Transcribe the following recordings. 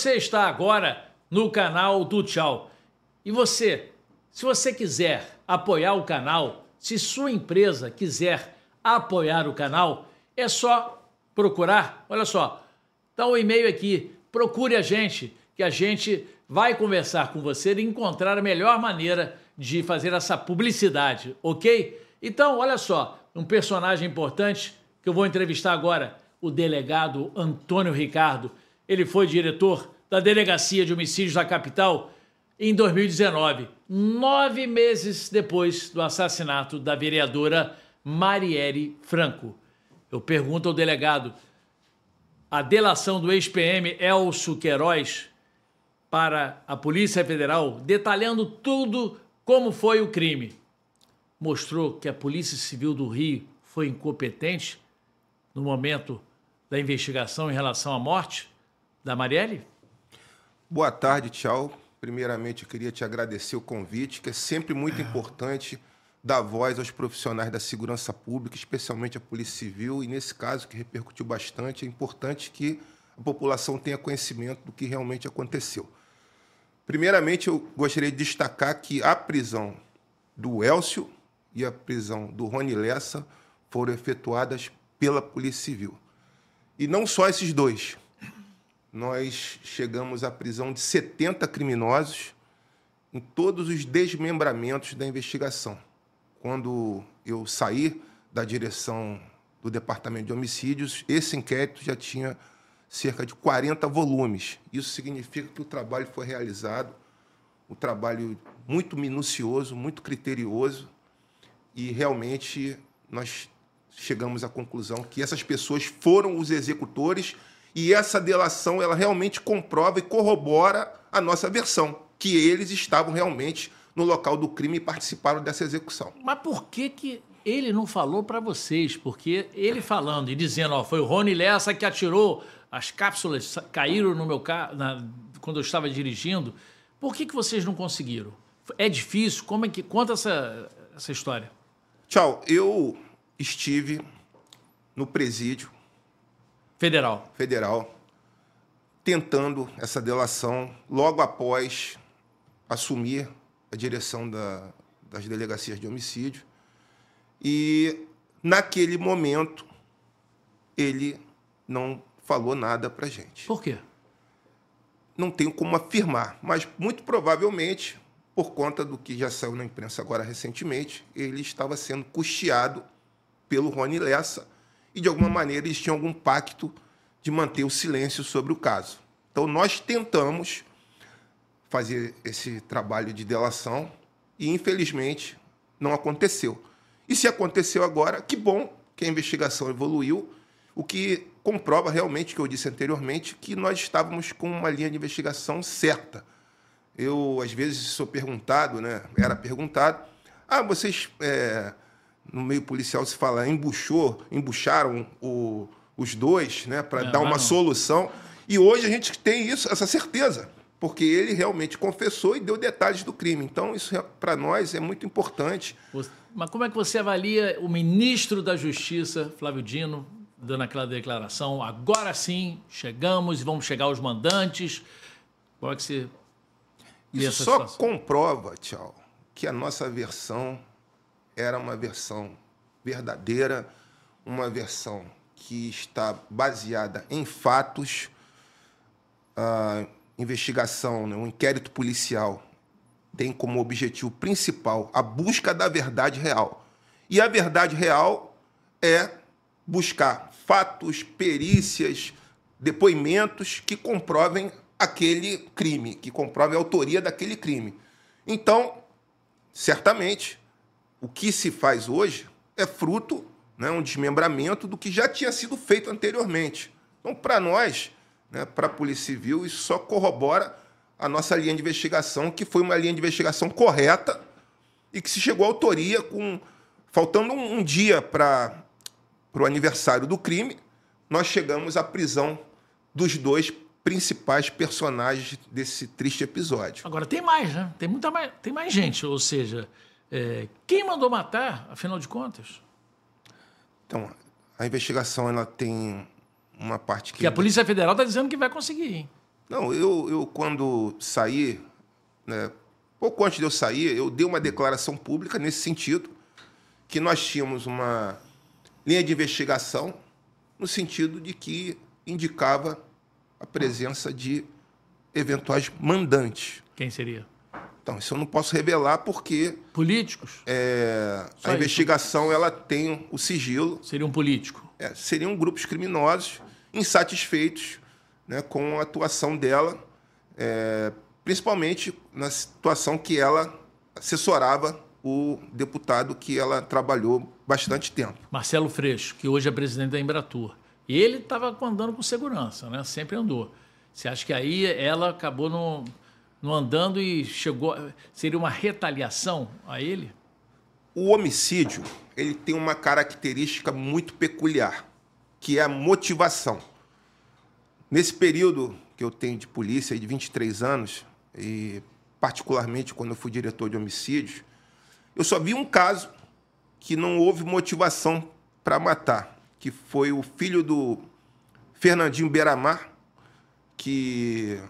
Você está agora no canal do Tchau. E você, se você quiser apoiar o canal, se sua empresa quiser apoiar o canal, é só procurar, olha só, tá o um e-mail aqui, procure a gente, que a gente vai conversar com você e encontrar a melhor maneira de fazer essa publicidade, ok? Então, olha só, um personagem importante que eu vou entrevistar agora, o delegado Antônio Ricardo. Ele foi diretor da Delegacia de Homicídios da capital em 2019, nove meses depois do assassinato da vereadora Marielle Franco. Eu pergunto ao delegado: a delação do ex-PM Elcio Queiroz para a Polícia Federal, detalhando tudo como foi o crime, mostrou que a Polícia Civil do Rio foi incompetente no momento da investigação em relação à morte da Marielle? Boa tarde, tchau. Primeiramente, eu queria te agradecer o convite, que é sempre muito importante dar voz aos profissionais da segurança pública, especialmente a Polícia Civil, e nesse caso, que repercutiu bastante, é importante que a população tenha conhecimento do que realmente aconteceu. Primeiramente, eu gostaria de destacar que a prisão do Elcio e a prisão do Rony Lessa foram efetuadas pela Polícia Civil. E não só esses dois. Nós chegamos à prisão de 70 criminosos em todos os desmembramentos da investigação. Quando eu saí da direção do Departamento de Homicídios, esse inquérito já tinha cerca de 40 volumes. Isso significa que o trabalho foi realizado, um trabalho muito minucioso, muito criterioso, e realmente nós chegamos à conclusão que essas pessoas foram os executores e essa delação ela realmente comprova e corrobora a nossa versão, que eles estavam realmente no local do crime e participaram dessa execução. Mas por que que ele não falou para vocês? Porque ele falando e dizendo, ó, foi o Rony Lessa que atirou, as cápsulas caíram no meu carro quando eu estava dirigindo. Por que que vocês não conseguiram? É difícil? Como é que conta essa essa história? Tchau, eu estive no presídio federal. Federal tentando essa delação logo após assumir a direção da, das delegacias de homicídio. E naquele momento ele não falou nada para gente. Por quê? Não tenho como afirmar, mas muito provavelmente por conta do que já saiu na imprensa agora recentemente, ele estava sendo custeado pelo Rony Lessa e, de alguma maneira, eles tinham algum pacto de manter o silêncio sobre o caso. Então, nós tentamos fazer esse trabalho de delação e, infelizmente, não aconteceu. E se aconteceu agora, que bom que a investigação evoluiu, o que comprova realmente, que eu disse anteriormente, que nós estávamos com uma linha de investigação certa. Eu, às vezes, sou perguntado, né? era perguntado, ah, vocês é, no meio policial se fala embuchou, embucharam o, os dois, né, para dar uma não. solução. E hoje a gente tem isso, essa certeza, porque ele realmente confessou e deu detalhes do crime. Então isso é, para nós é muito importante. Mas como é que você avalia o ministro da Justiça, Flávio Dino, dando aquela declaração? Agora sim, chegamos e vamos chegar aos mandantes. Como é que você isso só comprova, tchau, que a nossa versão era uma versão verdadeira, uma versão que está baseada em fatos. A investigação, né, um inquérito policial tem como objetivo principal a busca da verdade real. E a verdade real é buscar fatos, perícias, depoimentos que comprovem aquele crime, que comprovem a autoria daquele crime. Então, certamente, o que se faz hoje é fruto, né, um desmembramento do que já tinha sido feito anteriormente. Então, para nós, né, para a Polícia Civil, isso só corrobora a nossa linha de investigação, que foi uma linha de investigação correta e que se chegou à autoria com faltando um, um dia para o aniversário do crime, nós chegamos à prisão dos dois principais personagens desse triste episódio. Agora tem mais, né? Tem muita mais, tem mais gente, ou seja, é, quem mandou matar, afinal de contas? Então, a investigação ela tem uma parte que. Que a Polícia Federal está dizendo que vai conseguir, hein? Não, eu, eu quando saí, né, pouco antes de eu sair, eu dei uma declaração pública nesse sentido, que nós tínhamos uma linha de investigação no sentido de que indicava a presença de eventuais mandantes. Quem seria? Então, isso eu não posso revelar porque. Políticos? É, a investigação ela tem o sigilo. Seria um político? É, seriam grupos criminosos insatisfeitos né, com a atuação dela, é, principalmente na situação que ela assessorava o deputado que ela trabalhou bastante tempo. Marcelo Freixo, que hoje é presidente da Embratur. Ele estava andando com segurança, né? sempre andou. Você acha que aí ela acabou no, no andando e chegou. Seria uma retaliação a ele? O homicídio ele tem uma característica muito peculiar, que é a motivação. Nesse período que eu tenho de polícia, de 23 anos, e particularmente quando eu fui diretor de homicídios, eu só vi um caso que não houve motivação para matar, que foi o filho do Fernandinho Beiramar, que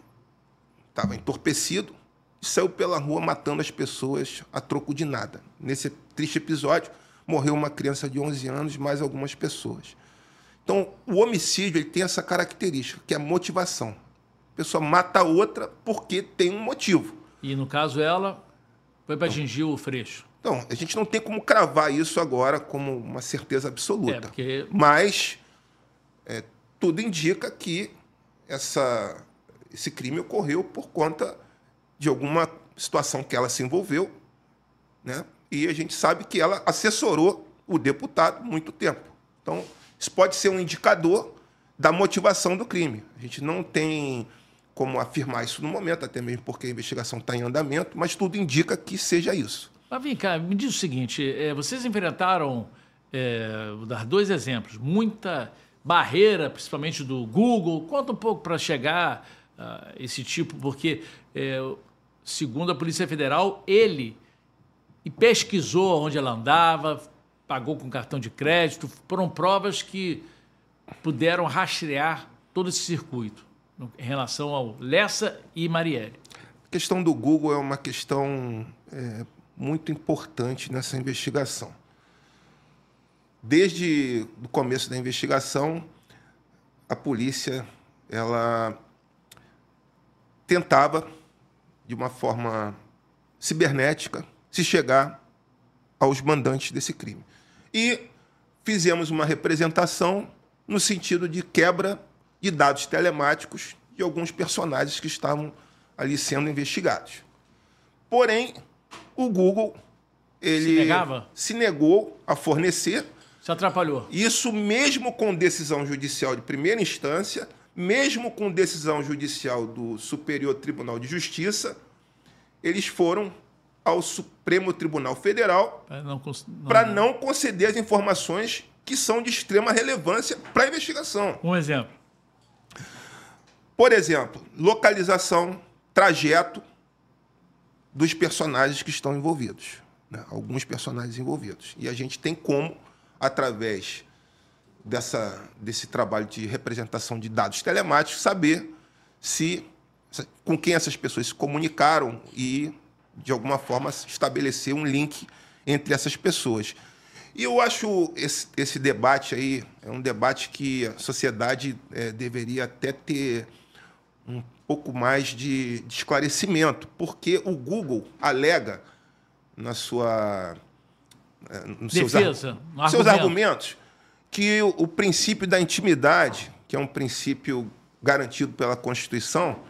estava entorpecido e saiu pela rua matando as pessoas a troco de nada. Nesse triste episódio, morreu uma criança de 11 anos, mais algumas pessoas. Então, o homicídio ele tem essa característica, que é a motivação. A pessoa mata a outra porque tem um motivo. E no caso ela foi para atingir o Freixo. Então, a gente não tem como cravar isso agora como uma certeza absoluta. É, porque... Mas é, tudo indica que essa, esse crime ocorreu por conta de alguma situação que ela se envolveu, né? E a gente sabe que ela assessorou o deputado muito tempo. Então, isso pode ser um indicador da motivação do crime. A gente não tem como afirmar isso no momento, até mesmo porque a investigação está em andamento, mas tudo indica que seja isso. Mas vem cá, me diz o seguinte: é, vocês enfrentaram, é, vou dar dois exemplos, muita barreira, principalmente do Google. Conta um pouco para chegar a esse tipo, porque, é, segundo a Polícia Federal, ele pesquisou onde ela andava, pagou com cartão de crédito, foram provas que puderam rastrear todo esse circuito em relação ao Lessa e Marielle. A questão do Google é uma questão é, muito importante nessa investigação. Desde o começo da investigação, a polícia ela tentava, de uma forma cibernética, se chegar aos mandantes desse crime. E fizemos uma representação no sentido de quebra de dados telemáticos de alguns personagens que estavam ali sendo investigados. Porém, o Google ele se, se negou a fornecer. Se atrapalhou. Isso mesmo com decisão judicial de primeira instância, mesmo com decisão judicial do Superior Tribunal de Justiça, eles foram ao Supremo Tribunal Federal para não, não conceder as informações que são de extrema relevância para a investigação. Um exemplo. Por exemplo, localização, trajeto dos personagens que estão envolvidos. Né? Alguns personagens envolvidos. E a gente tem como, através dessa, desse trabalho de representação de dados telemáticos, saber se com quem essas pessoas se comunicaram e de alguma forma, estabelecer um link entre essas pessoas. E eu acho esse, esse debate aí é um debate que a sociedade é, deveria até ter um pouco mais de, de, esclarecimento, porque o Google alega na sua é, nos Defesa, seus, ar, seus argumentos que o, o princípio da intimidade, que é um princípio garantido pela Constituição,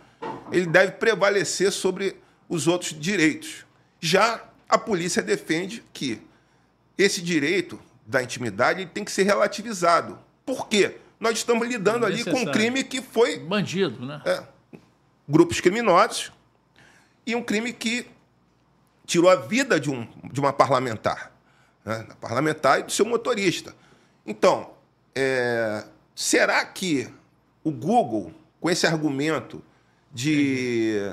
ele deve prevalecer sobre os outros direitos. Já a polícia defende que esse direito da intimidade tem que ser relativizado. Por quê? Nós estamos lidando ali com um crime que foi. Bandido, né? É, grupos criminosos e um crime que tirou a vida de, um, de uma parlamentar. Né? parlamentar e do seu motorista. Então, é, será que o Google, com esse argumento de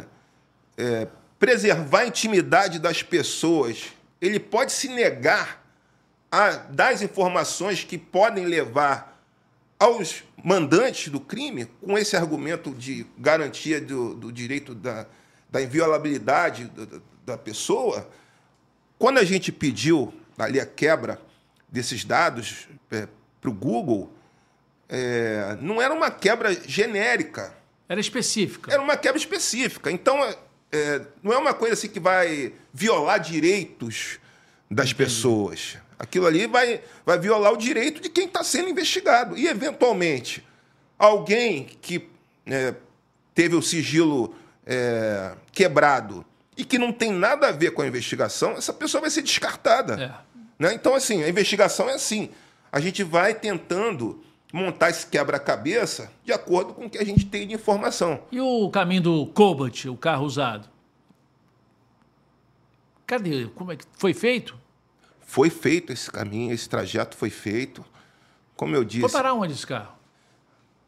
é, preservar a intimidade das pessoas, ele pode se negar a dar as informações que podem levar aos mandantes do crime, com esse argumento de garantia do, do direito da, da inviolabilidade da, da pessoa, quando a gente pediu ali a quebra desses dados é, para o Google, é, não era uma quebra genérica. Era específica. Era uma quebra específica. Então, é, é não é uma coisa assim que vai violar direitos das Entendi. pessoas. Aquilo ali vai, vai violar o direito de quem está sendo investigado. E, eventualmente, alguém que é, teve o sigilo é, quebrado e que não tem nada a ver com a investigação, essa pessoa vai ser descartada. É. Né? Então, assim, a investigação é assim. A gente vai tentando montar esse quebra-cabeça de acordo com o que a gente tem de informação. E o caminho do Cobalt, o carro usado? Cadê? Como é que foi feito? Foi feito esse caminho, esse trajeto foi feito. Como eu disse. Foi parar onde esse carro?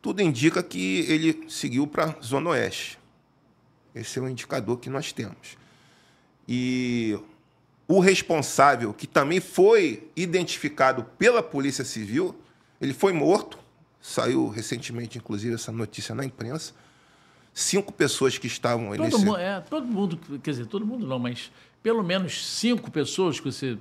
Tudo indica que ele seguiu para a Zona Oeste. Esse é o indicador que nós temos. E o responsável, que também foi identificado pela Polícia Civil, ele foi morto. Saiu recentemente, inclusive, essa notícia na imprensa. Cinco pessoas que estavam todo nesse... Mundo, é, todo mundo, quer dizer, todo mundo não, mas pelo menos cinco pessoas que você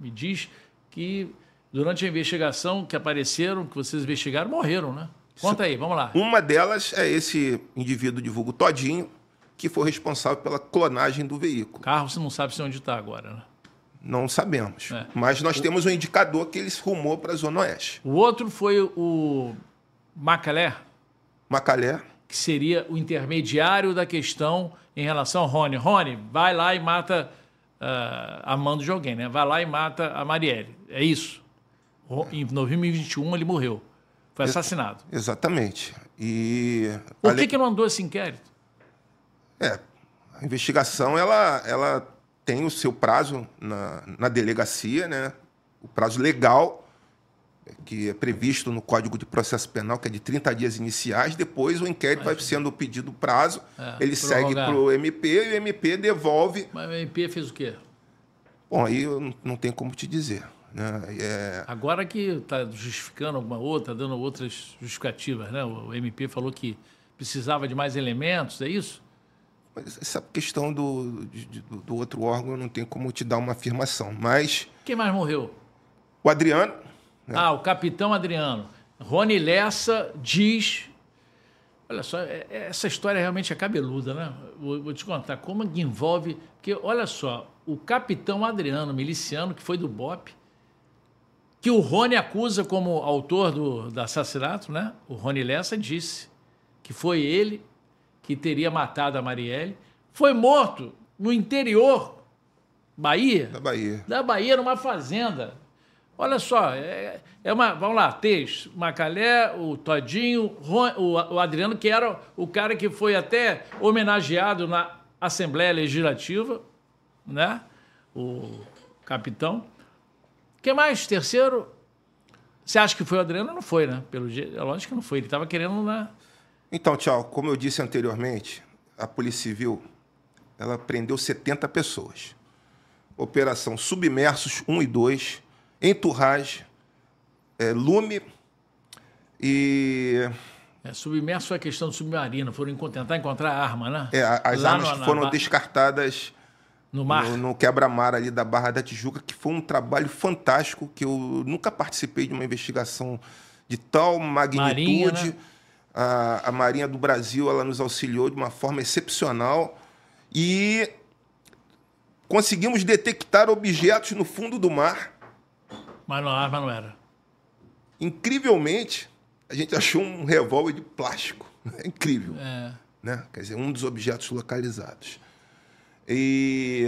me diz que durante a investigação que apareceram, que vocês investigaram, morreram, né? Conta aí, vamos lá. Uma delas é esse indivíduo de vulgo Todinho, que foi responsável pela clonagem do veículo. Carro você não sabe se onde está agora, né? Não sabemos. É. Mas nós o... temos um indicador que ele rumou para a Zona Oeste. O outro foi o Macalé? Macalé. Que seria o intermediário da questão em relação ao Rony. Rony, vai lá e mata uh, a mando de alguém, né? Vai lá e mata a Marielle. É isso. Em 2021 ele morreu. Foi assassinado. Exatamente. E por que, que não andou esse inquérito? É, a investigação ela, ela tem o seu prazo na, na delegacia, né? O prazo legal que é previsto no Código de Processo Penal, que é de 30 dias iniciais, depois o inquérito vai sendo pedido prazo, é, ele prorrogar. segue para o MP e o MP devolve. Mas o MP fez o quê? Bom, aí eu não tenho como te dizer. Né? É... Agora que está justificando alguma outra, dando outras justificativas, né? O MP falou que precisava de mais elementos, é isso? Mas essa questão do, do, do outro órgão eu não tenho como te dar uma afirmação. Mas. Quem mais morreu? O Adriano. Né? Ah, o capitão Adriano. Rony Lessa diz. Olha só, é, é, essa história realmente é cabeluda, né? Vou, vou te contar como que envolve. Porque, olha só, o capitão Adriano, miliciano, que foi do BOP, que o Rony acusa como autor do, do assassinato, né? O Rony Lessa disse que foi ele que teria matado a Marielle, foi morto no interior Bahia? Da Bahia. Da Bahia, numa fazenda. Olha só, é, é uma. Vamos lá, Teix, Macalé, o Todinho, o, o Adriano, que era o cara que foi até homenageado na Assembleia Legislativa, né? O capitão. que mais? Terceiro? Você acha que foi o Adriano? Não foi, né? Pelo jeito, é lógico que não foi. Ele estava querendo. Né? Então, tchau. Como eu disse anteriormente, a Polícia Civil ela prendeu 70 pessoas. Operação Submersos 1 e 2, Enturragem, é, Lume e. É, submerso a questão do submarino, foram tentar encontrar arma, né? É, as Lá armas no, foram na... descartadas no mar. No, no quebra-mar ali da Barra da Tijuca, que foi um trabalho fantástico, que eu nunca participei de uma investigação de tal magnitude. Marinha, né? A, a Marinha do Brasil ela nos auxiliou de uma forma excepcional e conseguimos detectar objetos no fundo do mar. Mas a arma não era. Incrivelmente, a gente achou um revólver de plástico. É incrível. É. Né? Quer dizer, um dos objetos localizados. E,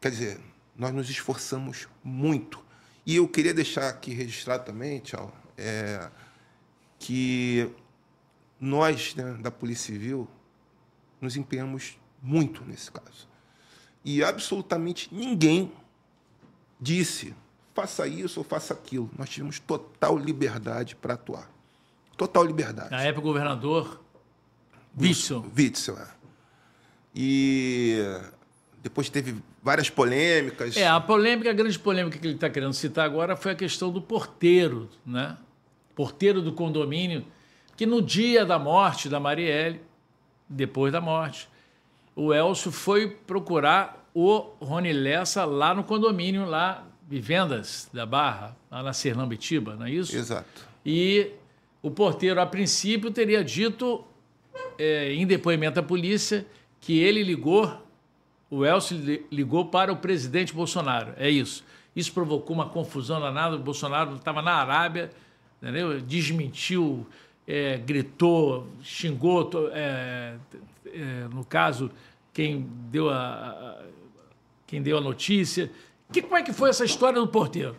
quer dizer, nós nos esforçamos muito. E eu queria deixar aqui registrado também, tchau, é, que nós, né, da Polícia Civil, nos empenhamos muito nesse caso. E absolutamente ninguém disse faça isso ou faça aquilo. Nós tivemos total liberdade para atuar. Total liberdade. Na época, o governador Witzel. Witzel, é. E depois teve várias polêmicas. É, a polêmica, a grande polêmica que ele está querendo citar agora foi a questão do porteiro, né? porteiro do condomínio, que no dia da morte da Marielle, depois da morte, o Elcio foi procurar o Rony Lessa lá no condomínio, lá, Vivendas da Barra, lá na Serlambitiba, não é isso? Exato. E o porteiro, a princípio, teria dito, é, em depoimento à polícia, que ele ligou, o Elcio ligou para o presidente Bolsonaro. É isso. Isso provocou uma confusão danada. O Bolsonaro estava na Arábia, entendeu? desmentiu, é, gritou, xingou, é, é, no caso, quem deu a, a, quem deu a notícia. Que, como é que foi essa história do porteiro?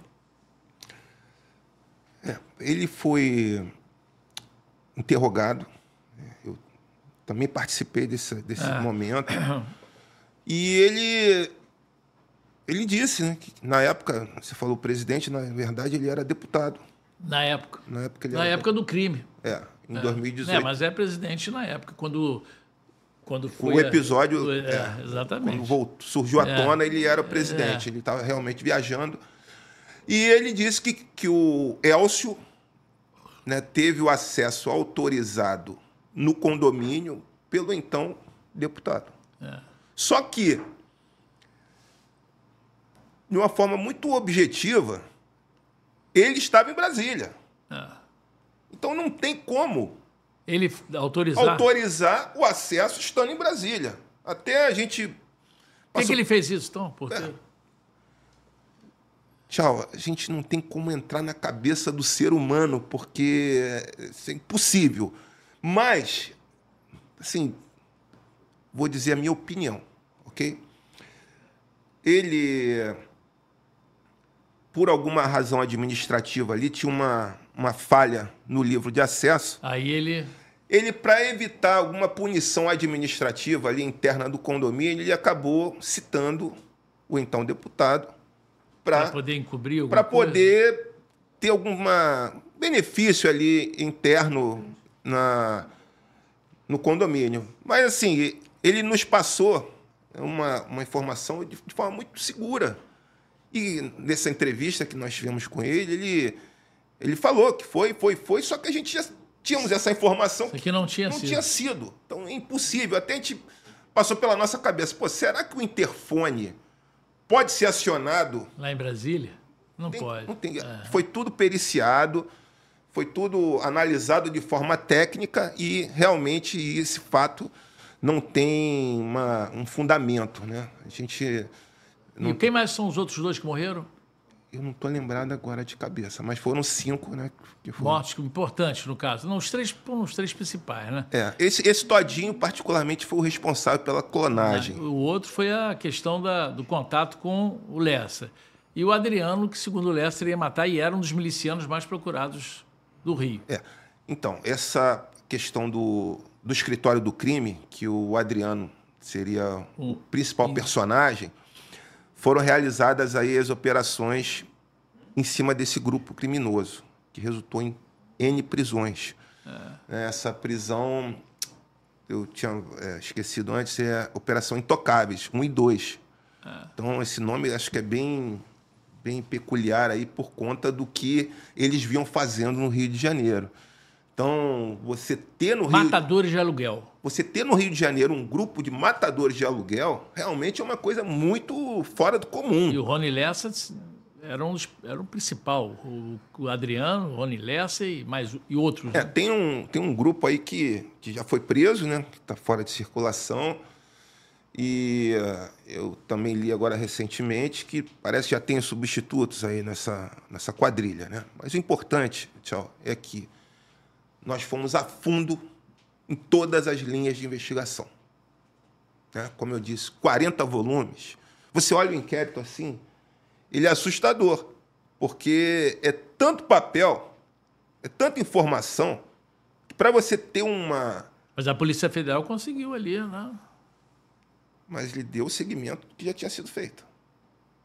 É, ele foi interrogado. Eu também participei desse, desse é. momento. E ele ele disse, né, que na época, você falou presidente, na verdade ele era deputado. Na época. Na época, na época do crime. É, em é. 2018. É, mas é presidente na época, quando, quando foi. O episódio. A, é, é, exatamente. Quando voltou, surgiu à é. tona, ele era o presidente. É. Ele estava realmente viajando. E ele disse que, que o Elcio né, teve o acesso autorizado no condomínio pelo então deputado. Só que de uma forma muito objetiva, ele estava em Brasília. Ah. Então não tem como ele autorizar. autorizar o acesso estando em Brasília. Até a gente. Por que, que, ele fez isso, então? É. Tchau, a gente não tem como entrar na cabeça do ser humano, porque é impossível. Mas, assim, vou dizer a minha opinião, ok? Ele por alguma razão administrativa ali, tinha uma, uma falha no livro de acesso. Aí ele. Ele, para evitar alguma punição administrativa ali interna do condomínio, ele acabou citando o então deputado para poder encobrir Para poder ter algum benefício ali interno na, no condomínio. Mas, assim, ele nos passou uma, uma informação de, de forma muito segura e nessa entrevista que nós tivemos com ele, ele, ele falou que foi, foi, foi, só que a gente já tínhamos essa informação que não tinha não sido. tinha sido. Então é impossível. Até a gente passou pela nossa cabeça, pô, será que o interfone pode ser acionado lá em Brasília? Não tem, pode. Não tem. É. Foi tudo periciado, foi tudo analisado de forma técnica e realmente esse fato não tem uma, um fundamento, né? A gente não... E quem mais são os outros dois que morreram? Eu não estou lembrado agora de cabeça, mas foram cinco, né? Que foram... Mortes importantes, no caso. Não, os três foram os três principais, né? É. Esse, esse Todinho, particularmente, foi o responsável pela clonagem. O outro foi a questão da, do contato com o Lessa. E o Adriano, que, segundo o Lessa, iria matar e era um dos milicianos mais procurados do Rio. É. Então, essa questão do, do escritório do crime, que o Adriano seria um, o principal personagem foram realizadas aí as operações em cima desse grupo criminoso, que resultou em N prisões. É. Essa prisão, eu tinha é, esquecido antes, é a Operação Intocáveis, 1 e 2. É. Então, esse nome acho que é bem, bem peculiar aí por conta do que eles vinham fazendo no Rio de Janeiro. Então, você ter no Rio. Matadores de aluguel. Você ter no Rio de Janeiro um grupo de matadores de aluguel realmente é uma coisa muito fora do comum. E o Rony Lessa era, um, era o principal. O, o Adriano, o Rony Lessa e, mais, e outros. É, né? tem, um, tem um grupo aí que, que já foi preso, né? Que está fora de circulação. E uh, eu também li agora recentemente que parece que já tem substitutos aí nessa, nessa quadrilha, né? Mas o importante, tchau, é que nós fomos a fundo em todas as linhas de investigação. Né? Como eu disse, 40 volumes. Você olha o inquérito assim, ele é assustador, porque é tanto papel, é tanta informação, que para você ter uma. Mas a Polícia Federal conseguiu ali, né? Mas ele deu o segmento que já tinha sido feito.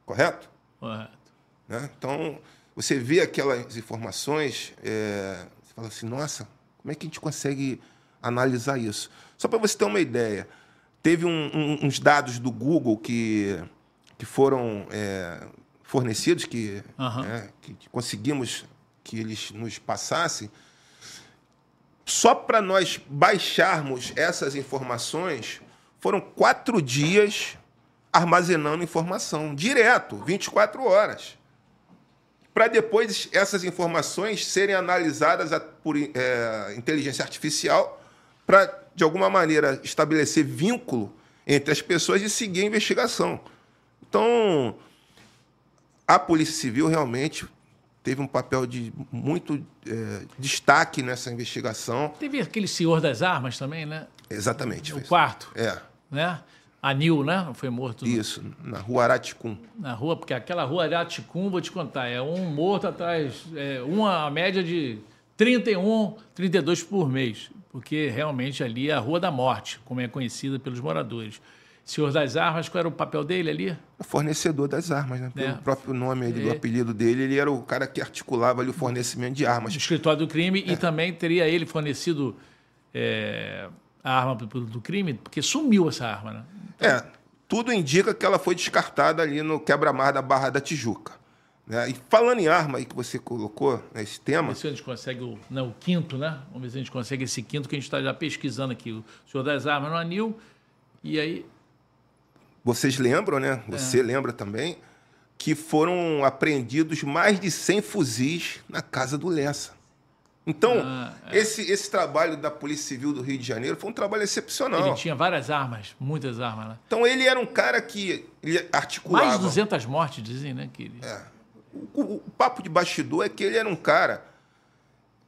Correto? Correto. Né? Então, você vê aquelas informações, é, fala assim, nossa, como é que a gente consegue analisar isso? Só para você ter uma ideia, teve um, um, uns dados do Google que, que foram é, fornecidos, que, uhum. é, que, que, conseguimos que eles nos passassem, só para nós baixarmos essas informações, foram quatro dias armazenando informação, direto, 24 horas. Para depois essas informações serem analisadas por é, inteligência artificial, para, de alguma maneira, estabelecer vínculo entre as pessoas e seguir a investigação. Então, a Polícia Civil realmente teve um papel de muito é, destaque nessa investigação. Teve aquele senhor das armas também, né? Exatamente. O quarto. É. Né? Anil, né? Foi morto. No... Isso, na rua Araticum. Na rua, porque aquela rua Araticum, vou te contar, é um morto atrás, é uma média de 31, 32 por mês, porque realmente ali é a Rua da Morte, como é conhecida pelos moradores. Senhor das Armas, qual era o papel dele ali? O fornecedor das armas, né? Pelo é. próprio nome ali, é. do apelido dele, ele era o cara que articulava ali o fornecimento de armas. O escritório do crime é. e também teria ele fornecido é, a arma do crime, porque sumiu essa arma, né? Então... É, tudo indica que ela foi descartada ali no quebra-mar da Barra da Tijuca. Né? E falando em arma aí que você colocou, né, esse tema. Vamos ver se a gente consegue o, não, o quinto, né? Vamos ver se a gente consegue esse quinto que a gente está já pesquisando aqui. O senhor das armas no anil. E aí vocês lembram, né? Você é. lembra também que foram apreendidos mais de 100 fuzis na casa do Lessa. Então, ah, é. esse, esse trabalho da Polícia Civil do Rio de Janeiro foi um trabalho excepcional. Ele tinha várias armas, muitas armas. Né? Então, ele era um cara que ele articulava... Mais de 200 mortes, dizem, né? Que ele... é. o, o, o papo de bastidor é que ele era um cara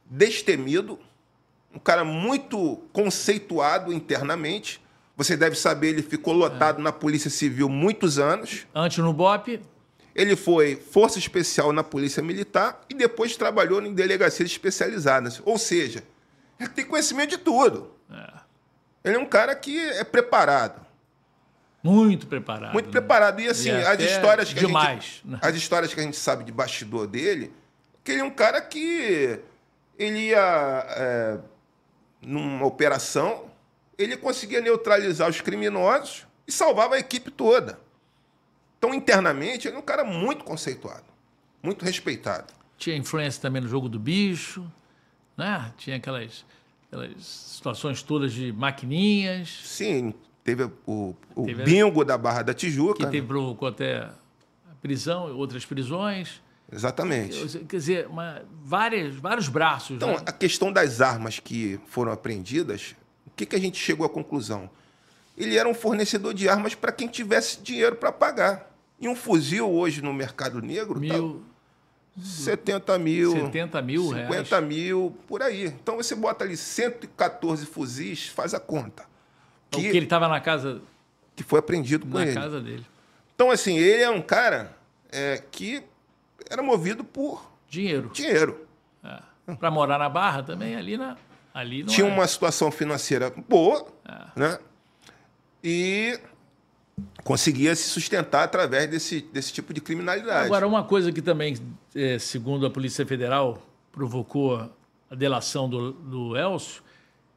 destemido, um cara muito conceituado internamente, você deve saber, ele ficou lotado é. na Polícia Civil muitos anos. Antes no BOP. Ele foi força especial na Polícia Militar e depois trabalhou em delegacias especializadas. Ou seja, ele tem conhecimento de tudo. É. Ele é um cara que é preparado. Muito preparado. Muito né? preparado. E assim, e as histórias que demais, a gente. Né? As histórias que a gente sabe de bastidor dele, que ele é um cara que ele ia é, numa operação ele conseguia neutralizar os criminosos e salvava a equipe toda. Então, internamente, ele é um cara muito conceituado, muito respeitado. Tinha influência também no jogo do bicho, né? Tinha aquelas, aquelas situações todas de maquininhas. Sim, teve o, o teve bingo a... da Barra da Tijuca. Que né? teve provocou até a prisão, outras prisões. Exatamente. Quer dizer, uma, várias, vários braços. Então, né? a questão das armas que foram apreendidas o que, que a gente chegou à conclusão? Ele era um fornecedor de armas para quem tivesse dinheiro para pagar. E um fuzil hoje no mercado negro mil, tá 70 mil, 70 mil 50 reais. mil, por aí. Então você bota ali 114 fuzis, faz a conta. Que, o que ele estava na casa... Que foi apreendido com na ele. Na casa dele. Então, assim, ele é um cara é, que era movido por... Dinheiro. Dinheiro. É. Para morar na Barra também, ali na... Ali tinha é. uma situação financeira boa, é. né? E conseguia se sustentar através desse, desse tipo de criminalidade. Agora, uma coisa que também, é, segundo a Polícia Federal, provocou a delação do, do Elcio,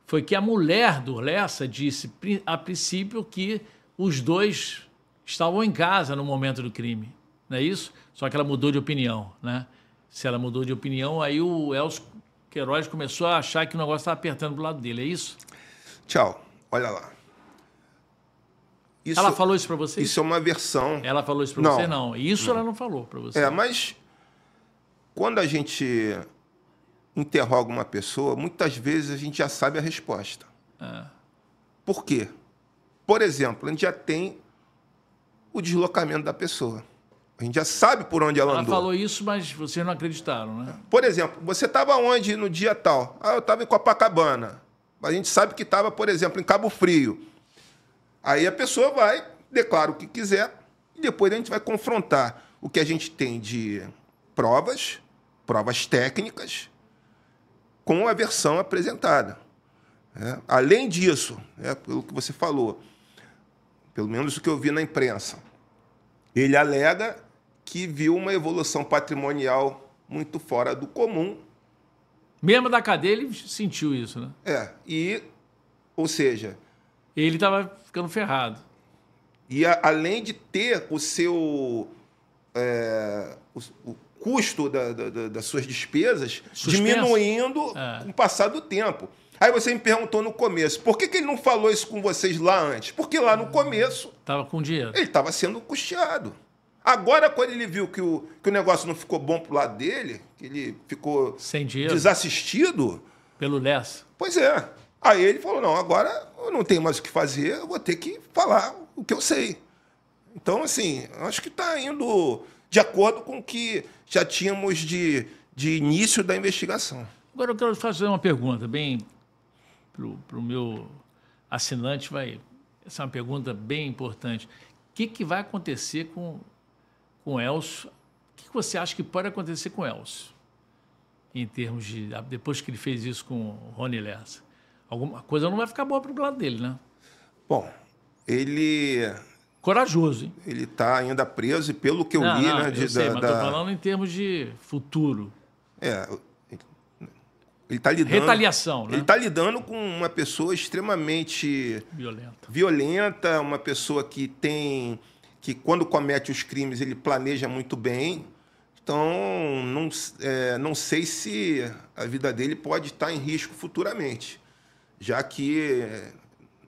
foi que a mulher do Lessa disse, a princípio, que os dois estavam em casa no momento do crime. Não é isso? Só que ela mudou de opinião, né? Se ela mudou de opinião, aí o Elcio Queiroz começou a achar que o negócio estava apertando do lado dele, é isso? Tchau, olha lá. Isso, ela falou isso para você? Isso é uma versão. Ela falou isso para você? Não. Isso não. ela não falou para você. É, mas quando a gente interroga uma pessoa, muitas vezes a gente já sabe a resposta. É. Por quê? Por exemplo, a gente já tem o deslocamento da pessoa. A gente já sabe por onde ela, ela andou. Ela falou isso, mas vocês não acreditaram, né? Por exemplo, você estava onde no dia tal? Ah, eu estava em Copacabana. A gente sabe que estava, por exemplo, em Cabo Frio. Aí a pessoa vai, declara o que quiser, e depois a gente vai confrontar o que a gente tem de provas, provas técnicas, com a versão apresentada. É, além disso, é, pelo que você falou, pelo menos o que eu vi na imprensa, ele alega que viu uma evolução patrimonial muito fora do comum. Mesmo da cadeia, ele sentiu isso, né? É, e, ou seja... Ele estava ficando ferrado. E a, além de ter o seu é, o, o, custo da, da, das suas despesas Suspenso. diminuindo É. com o passar do tempo. Aí você me perguntou no começo, por que, que ele não falou isso com vocês lá antes? Porque lá no começo Tava com dinheiro. ele estava sendo custeado. Agora, quando ele viu que o, que o negócio não ficou bom pro lado dele, que ele ficou Sem dinheiro. desassistido, Pelo Lessa. pois é. Aí ele falou: não, agora eu não tenho mais o que fazer, eu vou ter que falar o que eu sei. Então, assim, acho que está indo de acordo com o que já tínhamos de, de início da investigação. Agora eu quero fazer uma pergunta, bem para o meu assinante, vai. Essa é uma pergunta bem importante. O que, que vai acontecer com, com o Elcio? O que, que você acha que pode acontecer com o Elcio? Em termos de. Depois que ele fez isso com o Rony Lessa. Alguma coisa não vai ficar boa para o lado dele, né? Bom, ele Corajoso, hein? ele está ainda preso e pelo que eu não, li, não, né, eu de- sei, da- mas da- falando em termos de futuro. é, ele está lidando Retaliação, né? Ele está lidando com uma pessoa extremamente Violenta. violenta, uma pessoa que tem que quando comete os crimes ele planeja muito bem. Então não, é, não sei se a vida dele pode estar em risco futuramente, já que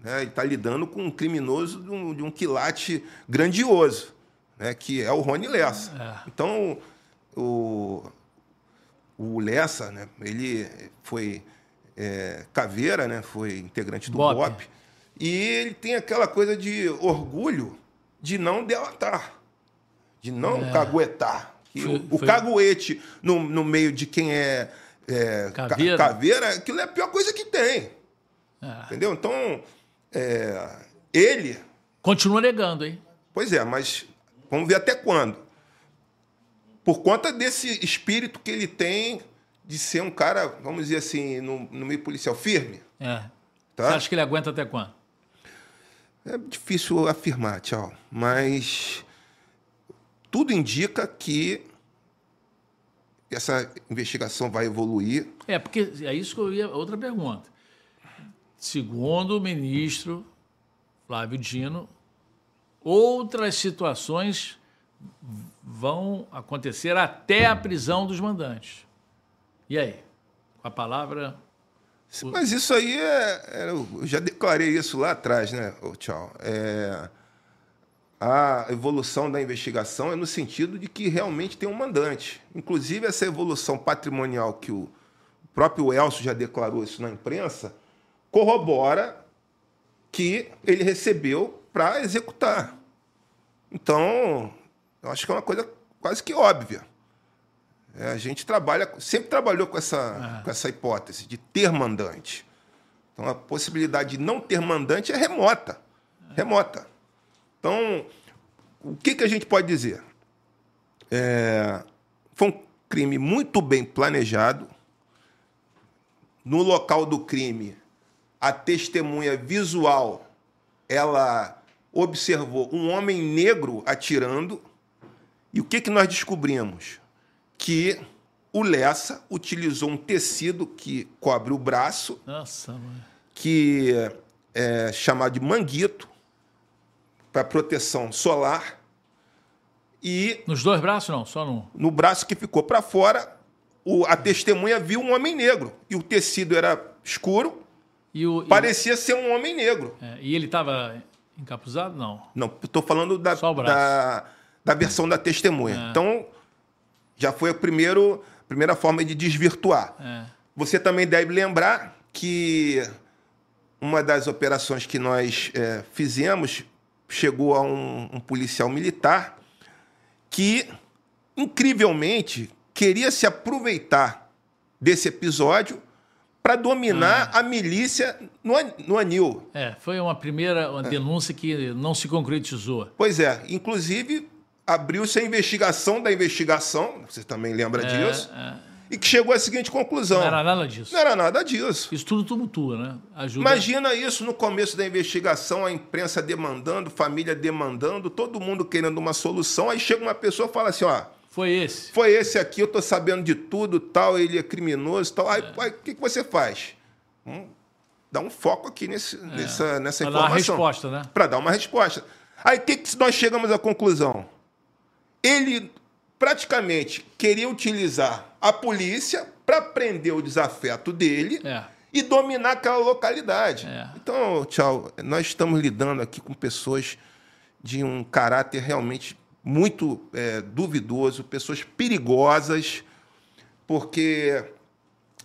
né, está lidando com um criminoso de um, de um quilate grandioso, né, que é o Rony Lessa. É. Então o, o Lessa, né, ele foi é, caveira, né, foi integrante do Bop. BOP, e ele tem aquela coisa de orgulho de não delatar, de não caguetar. É. Foi- o, o foi- caguete no, no meio de quem é, é, ca- Caveira. caveira, aquilo é a pior coisa que tem. É. Entendeu? Então, é, ele, Continua negando, hein? pois é, mas vamos ver até quando. Por conta desse espírito que ele tem de ser um cara, vamos dizer assim, no, no meio policial firme. É. Tá. Você acha que ele aguenta até quando? É difícil afirmar, tchau. Mas tudo indica que essa investigação vai evoluir. É, porque é isso que eu ia. Outra pergunta. Segundo o ministro Flávio Dino, outras situações vão acontecer até a prisão dos mandantes. E aí? Com a palavra. Mas isso aí é, é- Eu já declarei isso lá atrás, né, ô, tchau? É, a evolução da investigação é no sentido de que realmente tem um mandante. Inclusive, essa evolução patrimonial que o próprio Elcio já declarou isso na imprensa, corrobora que ele recebeu para executar. Então, eu acho que é uma coisa quase que óbvia. É, a gente trabalha, sempre trabalhou com essa, com essa hipótese de ter mandante. Então, a possibilidade de não ter mandante é remota. Remota. Então, o que, que a gente pode dizer? É, foi um crime muito bem planejado. No local do crime, a testemunha visual ela observou um homem negro atirando. E o que, que nós descobrimos? Que o Lessa utilizou um tecido que cobre o braço, Nossa, que é chamado de manguito, para proteção solar. E Nos dois braços, não, só num. no braço que ficou para fora, o- a testemunha viu um homem negro. E o tecido era escuro, o, parecia ser um homem negro. é, e ele estava encapuzado? Não. Não, estou falando da, da, da versão da testemunha. É. Então, já foi a primeiro, primeira forma de desvirtuar. É. Você também deve lembrar que uma das operações que nós é, fizemos chegou a um, um policial militar que, incrivelmente, queria se aproveitar desse episódio para dominar a milícia no, no Anil. É, foi uma primeira uma denúncia que não se concretizou. Pois é, inclusive abriu-se a investigação da investigação, você também lembra disso, É, e que chegou à seguinte conclusão: não era nada disso. não era nada disso. Isso tudo tumultua, né? Ajuda. Imagina isso no começo da investigação, a imprensa demandando, família demandando, todo mundo querendo uma solução. Aí chega uma pessoa e fala assim: ó, Foi esse. foi esse aqui, eu tô sabendo de tudo, tal, ele é criminoso, tal. Aí o que, que você faz? Hum, dá um foco aqui nesse, nessa, nessa Pra dar uma informação. resposta, né? Para dar uma resposta. Aí o que, que nós chegamos à conclusão? ele praticamente queria utilizar a polícia para prender o desafeto dele É. e dominar aquela localidade. É. Então, tchau, nós estamos lidando aqui com pessoas de um caráter realmente muito é, duvidoso, pessoas perigosas, porque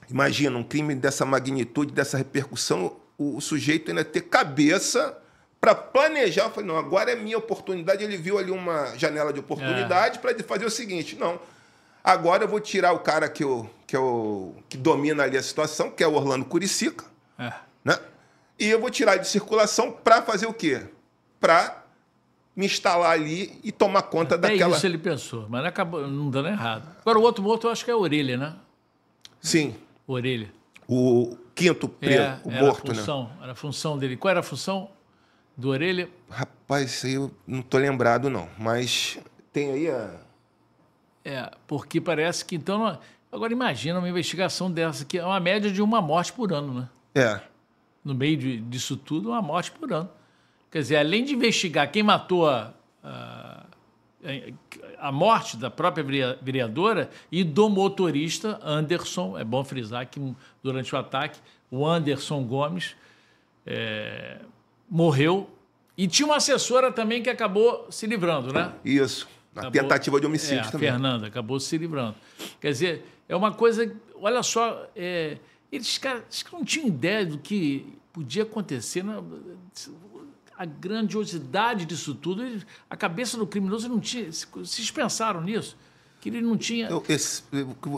imagina um crime dessa magnitude, dessa repercussão, o, o sujeito ainda ter cabeça para planejar. Eu falei, não, agora é minha oportunidade. Ele viu ali uma janela de oportunidade para ele fazer o seguinte: não, agora eu vou tirar o cara que, eu, que, eu, que domina ali a situação, que é o Orlando Curicica, É. né? E eu vou tirar ele de circulação para fazer o quê? Para me instalar ali e tomar conta Até daquela. isso ele pensou, mas acabou não dando errado. Agora, o outro morto eu acho que é a orelha, né? Sim, Orelha. o quinto preso, É, o era morto, a né? função, Era a função dele. Qual era a função do orelha? Rapaz, isso aí eu não tô lembrado, não. Mas tem aí a. É, porque parece que então. não- Agora imagina uma investigação dessa, que é uma média de uma morte por ano, né? É. No meio de- disso tudo, uma morte por ano. Quer dizer, além de investigar quem matou a, a, a morte da própria verea- vereadora e do motorista Anderson, é bom frisar que durante o ataque, o Anderson Gomes é, morreu. E tinha uma assessora também que acabou se livrando, né? Isso. Na tentativa de é, homicídio a também. Fernanda acabou se livrando. Quer dizer, é uma coisa. Olha só, é, eles cara, eles não tinham ideia do que podia acontecer. Né? A grandiosidade disso tudo. eles- a cabeça do criminoso não tinha. Vocês pensaram nisso? Que ele não tinha. Eu- esse-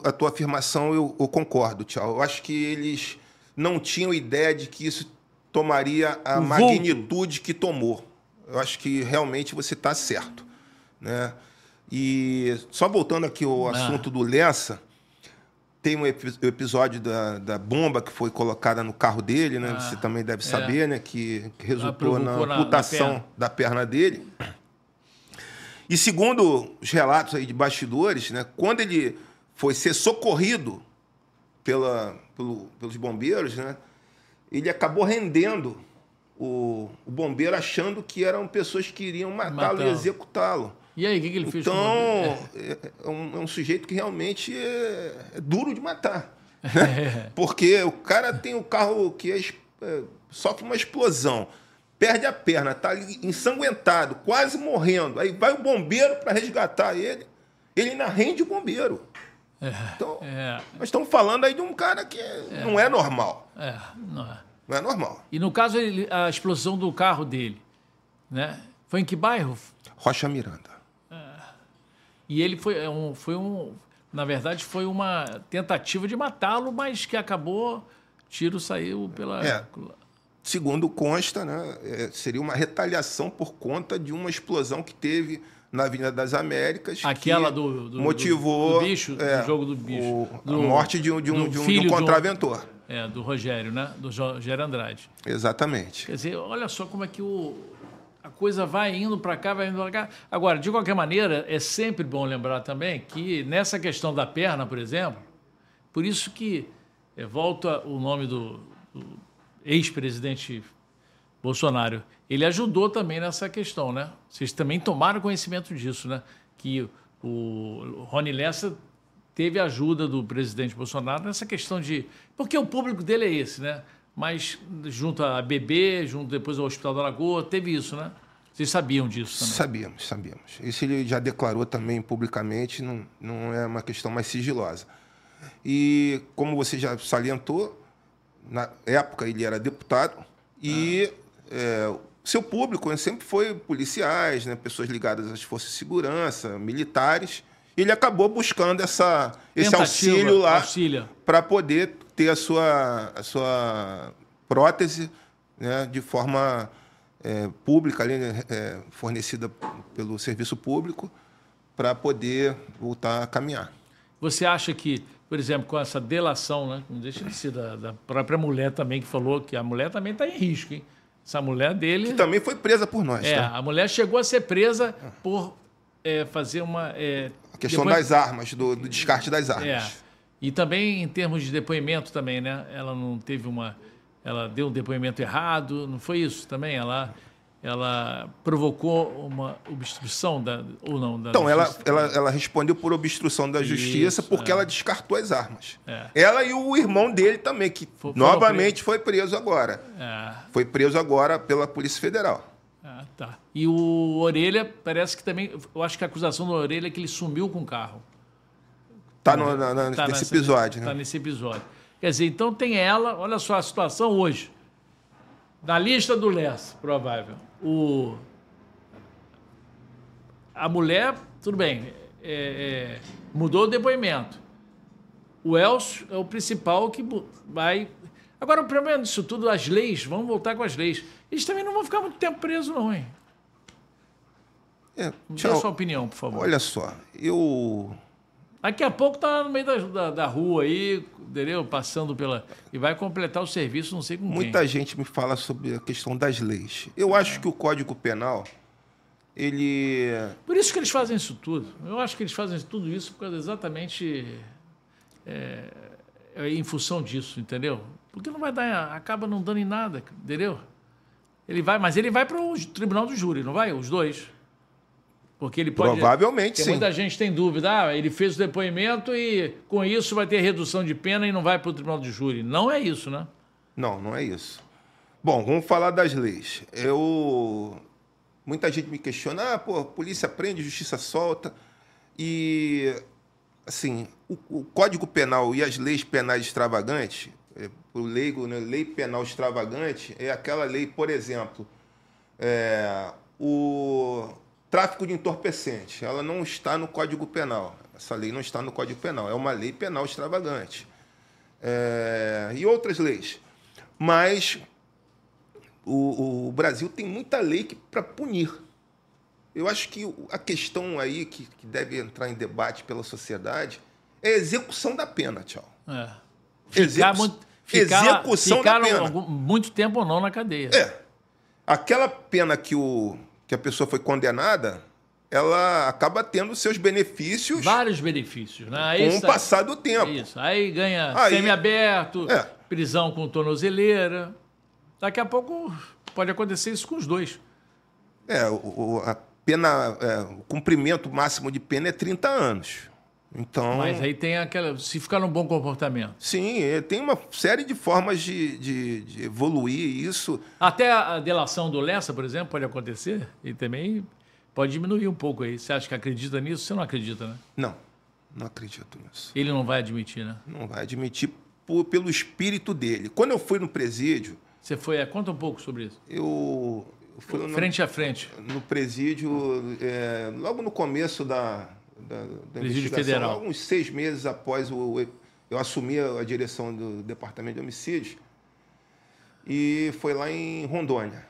a tua afirmação eu, eu concordo, Tchau. Eu acho que eles não tinham ideia de que isso tomaria a O magnitude que tomou. Eu acho que realmente você está certo. Né? E só voltando aqui ao Ah. assunto do Lessa, tem um epi- episódio da, da bomba que foi colocada no carro dele, né? Você também deve saber, né? Que, que resultou na amputação perna. da perna dele. E segundo os relatos aí de bastidores, né, quando ele foi ser socorrido pela, pelo- pelos bombeiros, né, ele acabou rendendo o, o bombeiro achando que eram pessoas que iriam matá-lo e executá-lo. E aí, o que, que ele fez Então, é, é um, é um sujeito que realmente é, é duro de matar. É. Porque o cara tem o carro que é é, sofre uma explosão, perde a perna, está ali ensanguentado, quase morrendo. Aí vai o bombeiro para resgatar ele, ele ainda rende o bombeiro. Então, nós estamos falando aí de um cara que não é normal. é, não é. Não é normal. E no caso, ele- a explosão do carro dele, né? Foi em que bairro? Rocha Miranda. E ele foi é um, foi um, na verdade, foi uma tentativa de matá-lo, mas que acabou, tiro saiu pela. É. Segundo consta, né, é, seria uma retaliação por conta de uma explosão que teve na Avenida das Américas. Aquela que do, do- motivou do, do bicho, é, do jogo do bicho, o- do- a morte de um, de um, de um, de um filho do- contraventor. É, do Rogério, né? Do Rogério Andrade. Exatamente. Quer dizer, olha só como é que o, a coisa vai indo para cá, vai indo para cá. Agora, de qualquer maneira, é sempre bom lembrar também que nessa questão da perna, por exemplo, por isso que eh, volta o nome do, do ex-presidente Bolsonaro. Ele ajudou também nessa questão, né? Vocês também tomaram conhecimento disso, né? Que o Rony Lessa teve ajuda do presidente Bolsonaro nessa questão de. Porque o público dele é esse, né? Mas junto à BB, junto depois ao Hospital da Lagoa, teve isso, né? Vocês sabiam disso também. Sabíamos, sabíamos. Isso ele já declarou também publicamente, não, não é uma questão mais sigilosa. E, como você já salientou, na época ele era deputado e é, o seu público né, sempre foi policiais, né, pessoas ligadas às forças de segurança, militares. Ele acabou buscando essa, esse Tentativa, auxílio lá para poder ter a sua, a sua prótese né, de forma é, pública, ali, né, é, fornecida pelo serviço público, para poder voltar a caminhar. Você acha que, por exemplo, com essa delação, né? Não deixa de ser da, da própria mulher também, que falou que a mulher também está em risco, hein? Essa mulher dele. Que também foi presa por nós. É, tá? a mulher chegou a ser presa por é, fazer uma. é, A questão depois- das armas, do, do descarte das armas. É. E também em termos de depoimento também, né? Ela não teve uma. Ela deu um depoimento errado, não foi isso também? Ela ela provocou uma obstrução da, ou não? Da então, ela, ela, ela respondeu por obstrução da justiça Isso, porque é. ela descartou as armas. É. Ela e o irmão dele também, que foi, novamente preso. foi preso agora. É. Foi preso agora pela Polícia Federal. Ah, tá. E o Orelha, parece que também. Eu acho que a acusação do Orelha é que ele sumiu com o carro. Tá, no, na, na, tá nesse nessa, episódio, né? Tá nesse episódio. Quer dizer, então tem ela, olha só a situação hoje. Na lista do Lessa, provável. O, a mulher, tudo bem, é, é, mudou o depoimento. O Elcio é o principal que vai. Agora, o problema disso tudo, as leis, vamos voltar com as leis. Eles também não vão ficar muito tempo presos, não, hein? É, Dê a sua opinião, por favor. Olha só, eu Daqui a pouco tá no meio da, da, da, rua aí, entendeu? Passando pela. E vai completar o serviço, não sei com Muita quem. gente me fala sobre a questão das leis. Eu acho que o Código Penal, ele. Por isso que eles fazem isso tudo. Eu acho que eles fazem tudo isso por causa exatamente. É, é em função disso, entendeu? Porque não vai dar. Acaba não dando em nada, entendeu? Ele vai, mas ele vai para o tribunal do júri, não vai? Os dois. Porque ele pode. Provavelmente sim. Muita gente tem dúvida. Ah, ele fez o depoimento e com isso vai ter redução de pena e não vai para o tribunal de júri. Não é isso, né? Não, não é isso. Bom, vamos falar das leis. Eu. Muita gente me questiona, ah, pô, polícia prende, justiça solta. E, assim, o, o Código Penal e as leis penais extravagantes, é, o leigo, né, lei penal extravagante, é aquela lei, por exemplo, é, o, Tráfico de entorpecente, ela não está no Código Penal. Essa lei não está no Código Penal. É uma lei penal extravagante. É, e outras leis. Mas o, o Brasil tem muita lei para punir. Eu acho que a questão aí que, que, deve entrar em debate pela sociedade é a execução da pena, tchau. É. Ficar, muito, ficar, execução ficar da pena. muito tempo ou não na cadeia. É. Aquela pena que o que a pessoa foi condenada, ela acaba tendo seus benefícios. Vários benefícios, né? Aí com o passar do tempo. Isso. Aí ganha Aí, semi-aberto, é. prisão com tornozeleira. Daqui a pouco pode acontecer isso com os dois. É, o, a pena, é, o cumprimento máximo de pena é 30 anos. Então, Mas aí tem aquela. Se ficar num bom comportamento. Sim, é, tem uma série de formas de, de, de, evoluir isso. Até a delação do Lessa, por exemplo, pode acontecer e também pode diminuir um pouco aí. Você acha que acredita nisso? Você não acredita, né? Não, não acredito nisso. Ele não vai admitir, né? Não vai admitir por, pelo espírito dele. Quando eu fui no presídio. Você foi. É, conta um pouco sobre isso. Eu. eu fui frente no, a frente. No presídio, é, logo no começo da da, da investigação, Federal. alguns seis meses após o, eu assumir a direção do Departamento de Homicídios, e foi lá em Rondônia.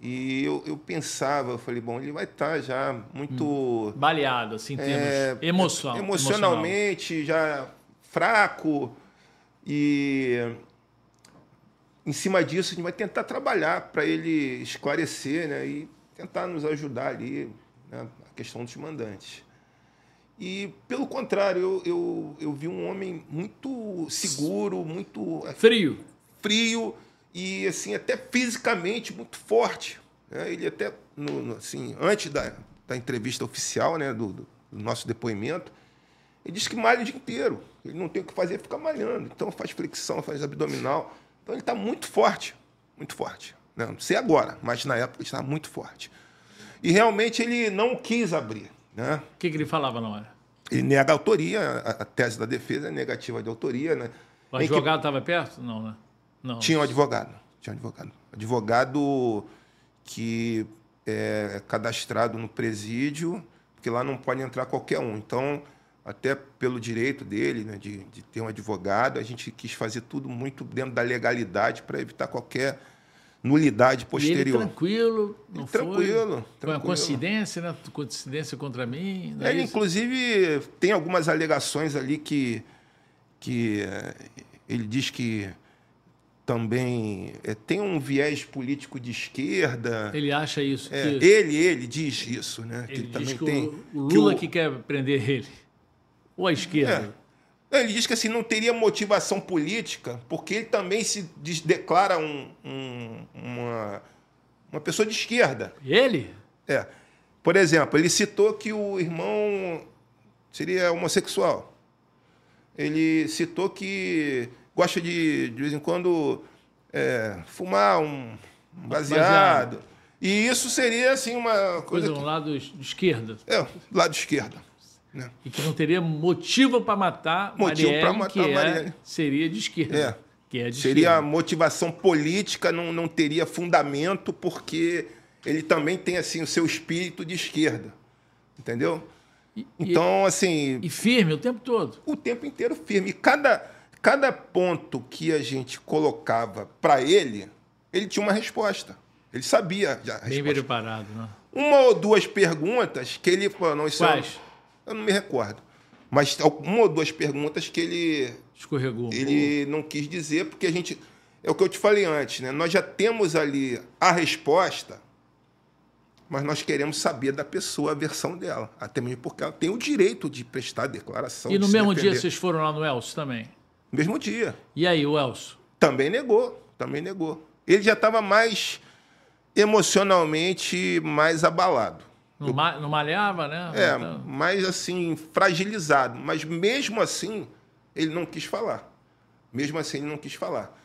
E eu, eu pensava, eu falei, bom, ele vai estar tá já muito. Hum, baleado, assim, é, emoção, emocionalmente, emocional. já fraco. E em cima disso, a gente vai tentar trabalhar para ele esclarecer né, e tentar nos ajudar ali né, a questão dos mandantes. E, pelo contrário, eu, eu, eu vi um homem muito seguro, muito. É, frio. Frio e, assim, até fisicamente muito forte. Né? Ele até, no, no, assim, antes da, da entrevista oficial, né, do, do, nosso depoimento, ele disse que malha o dia inteiro. Ele não tem o que fazer, fica malhando. Então faz flexão, faz abdominal. Então ele está muito forte, muito forte. Né? Não sei agora, mas na época ele estava muito forte. E realmente ele não quis abrir. Né? O que, que ele falava na hora? Ele nega a autoria, a, tese da defesa é negativa de autoria. Né? O advogado estava que... perto? Não, né? Não. Tinha um advogado. Tinha um advogado. Advogado que é cadastrado no presídio, porque lá não pode entrar qualquer um. Então, até pelo direito dele, né, de, de ter um advogado, a gente quis fazer tudo muito dentro da legalidade para evitar qualquer nulidade posterior. E tranquilo, não ele tranquilo, foi? uma coincidência, né? Coincidência contra mim. É ele, inclusive, tem algumas alegações ali que, que eh, ele diz que também é, tem um viés político de esquerda. Ele acha isso. É, que... Ele, ele diz isso, né? Ele que também que tem. O Lula que, o... que, quer prender ele. Ou a esquerda. É. Ele diz que assim, não teria motivação política, porque ele também se declara um, um, uma, uma pessoa de esquerda. Ele? É. Por exemplo, ele citou que o irmão seria homossexual. Ele citou que gosta de, de vez em quando, é, fumar um baseado. baseado. E isso seria, assim, uma coisa... Coisa do lado de esquerda. É, lado esquerda. Né? E que não teria motivo para matar motivo Marielle, matar que é, seria de esquerda. É. Que é de seria esquerda. motivação política, não, não teria fundamento, porque ele também tem assim o seu espírito de esquerda. Entendeu? E, então, e, assim. E firme o tempo todo. O tempo inteiro firme. E cada, cada ponto que a gente colocava para ele, ele tinha uma resposta. Ele sabia já Bem resposta. preparado, né? Uma ou duas perguntas que ele falou, não, isso é Quais? Eu não me recordo. Mas uma ou duas perguntas que ele. Escorregou. Ele não quis dizer, porque a gente. É o que eu te falei antes, né? Nós já temos ali a resposta, mas nós queremos saber da pessoa a versão dela. Até mesmo porque ela tem o direito de prestar declaração. E no mesmo dia vocês foram lá no Elcio também? No mesmo dia. E aí, o Elcio? Também negou, também negou. Ele já estava mais emocionalmente mais abalado. Não, ma não malhava, né? É, então... mais assim, fragilizado. Mas mesmo assim, ele não quis falar. Mesmo assim, ele não quis falar.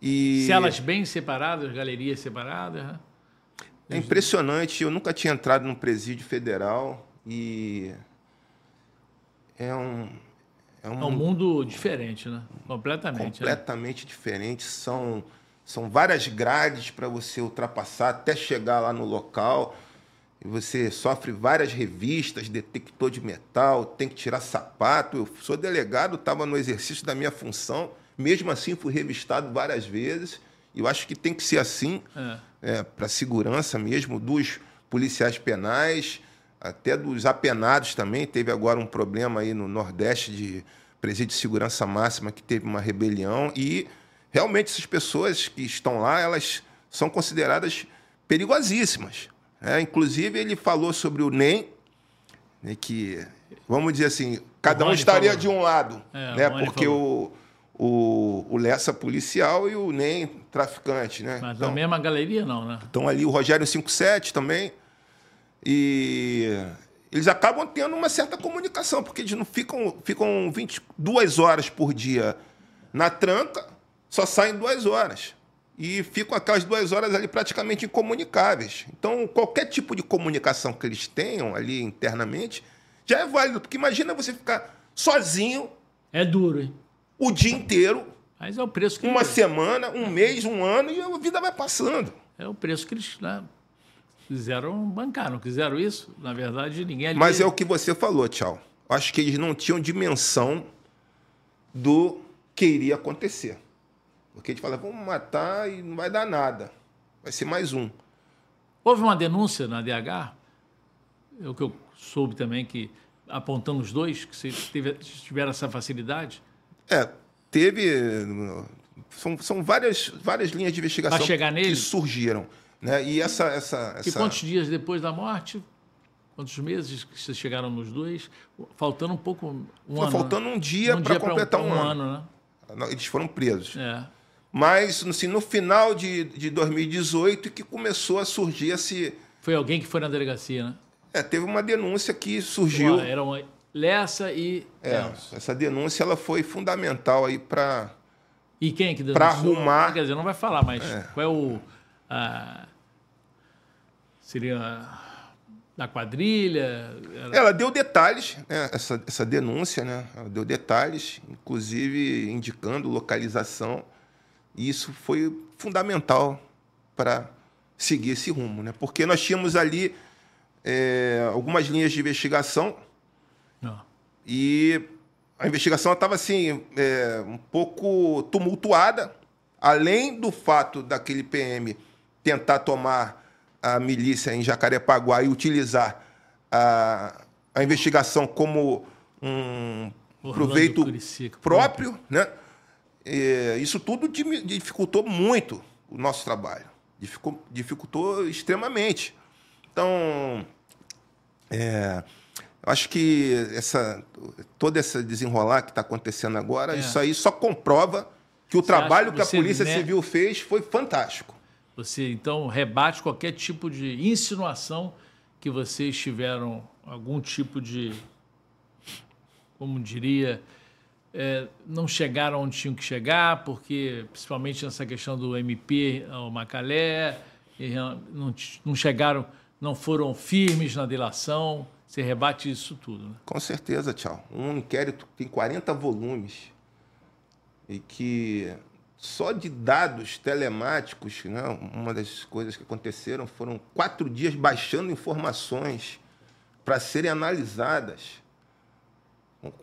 E... Celas bem separadas, galerias separadas. Né? É impressionante. Eu nunca tinha entrado num presídio federal e é um é um, é um mundo diferente, né? Completamente. Né? Completamente né? diferente. São são várias grades para você ultrapassar até chegar lá no local. Você sofre várias revistas, detector de metal, tem que tirar sapato. Eu sou delegado, estava no exercício da minha função. Mesmo assim, fui revistado várias vezes. Eu acho que tem que ser assim, é. é, para segurança mesmo dos policiais penais, até dos apenados também. Teve agora um problema aí no Nordeste de presídio de segurança máxima que teve uma rebelião. E realmente essas pessoas que estão lá, elas são consideradas perigosíssimas. É, inclusive, ele falou sobre o NEM, né, que, vamos dizer assim, cada um estaria falou. de um lado, é, né, porque o, o, o Lessa policial e o NEM traficante. Né? Mas então, na mesma galeria, não, né? Então, ali o Rogério 57 também. E eles acabam tendo uma certa comunicação, porque eles não ficam, ficam 22 horas por dia na tranca, só saem duas horas e ficam aquelas duas horas ali praticamente incomunicáveis. Então, qualquer tipo de comunicação que eles tenham ali internamente já é válido, porque imagina você ficar sozinho. É duro, hein? O dia inteiro. Mas é o preço que. Uma eles... semana, um mês, um ano e a vida vai passando. É o preço que eles né, quiseram bancar, não quiseram isso? Na verdade, ninguém ali... Mas é o que você falou, tchau. Acho que eles não tinham dimensão do que iria acontecer. Porque a gente fala, vamos matar e não vai dar nada. Vai ser mais um. Houve uma denúncia na DH, é o que eu soube também, que apontando os dois, que teve, tiveram essa facilidade. É, teve. São, são várias, várias linhas de investigação que surgiram. Né? E essa, essa, essa. E quantos dias depois da morte? Quantos meses que vocês chegaram nos dois? Faltando um pouco. Um Foi ano, faltando um dia um para completar um, um, ano. ano né? Eles foram presos. É. Mas assim, no final de, de 2018 que começou a surgir esse. Foi alguém que foi na delegacia, né? É, teve uma denúncia que surgiu. Era eram Lessa e. É, essa denúncia ela foi fundamental aí para. E quem é que denunciou? Para arrumar. Quer dizer, não vai falar, mas é. qual é o. A... Seria da quadrilha? Era... Ela deu detalhes, né? essa, essa denúncia, né? Ela deu detalhes, inclusive indicando localização. E isso foi fundamental para seguir esse rumo, né? Porque nós tínhamos ali é, algumas linhas de investigação Não. e a investigação estava assim é, um pouco tumultuada, além do fato daquele PM tentar tomar a milícia em Jacarepaguá e utilizar a, a investigação como um Orlando proveito próprio, né? É, isso tudo dificultou muito o nosso trabalho. Dificultou, dificultou extremamente. Então, é, acho que essa, toda essa desenrolar que está acontecendo agora, é. isso aí só comprova que o Você trabalho que, que a Polícia Civil fez foi fantástico. Você então rebate qualquer tipo de insinuação que vocês tiveram algum tipo de, como diria, é, não chegaram onde tinham que chegar, porque principalmente nessa questão do MP, o Macalé, não, não chegaram, não foram firmes na delação. Você rebate isso tudo, né? Com certeza, tchau. Um inquérito tem 40 volumes e que só de dados telemáticos, né, uma das coisas que aconteceram foram quatro dias baixando informações para serem analisadas,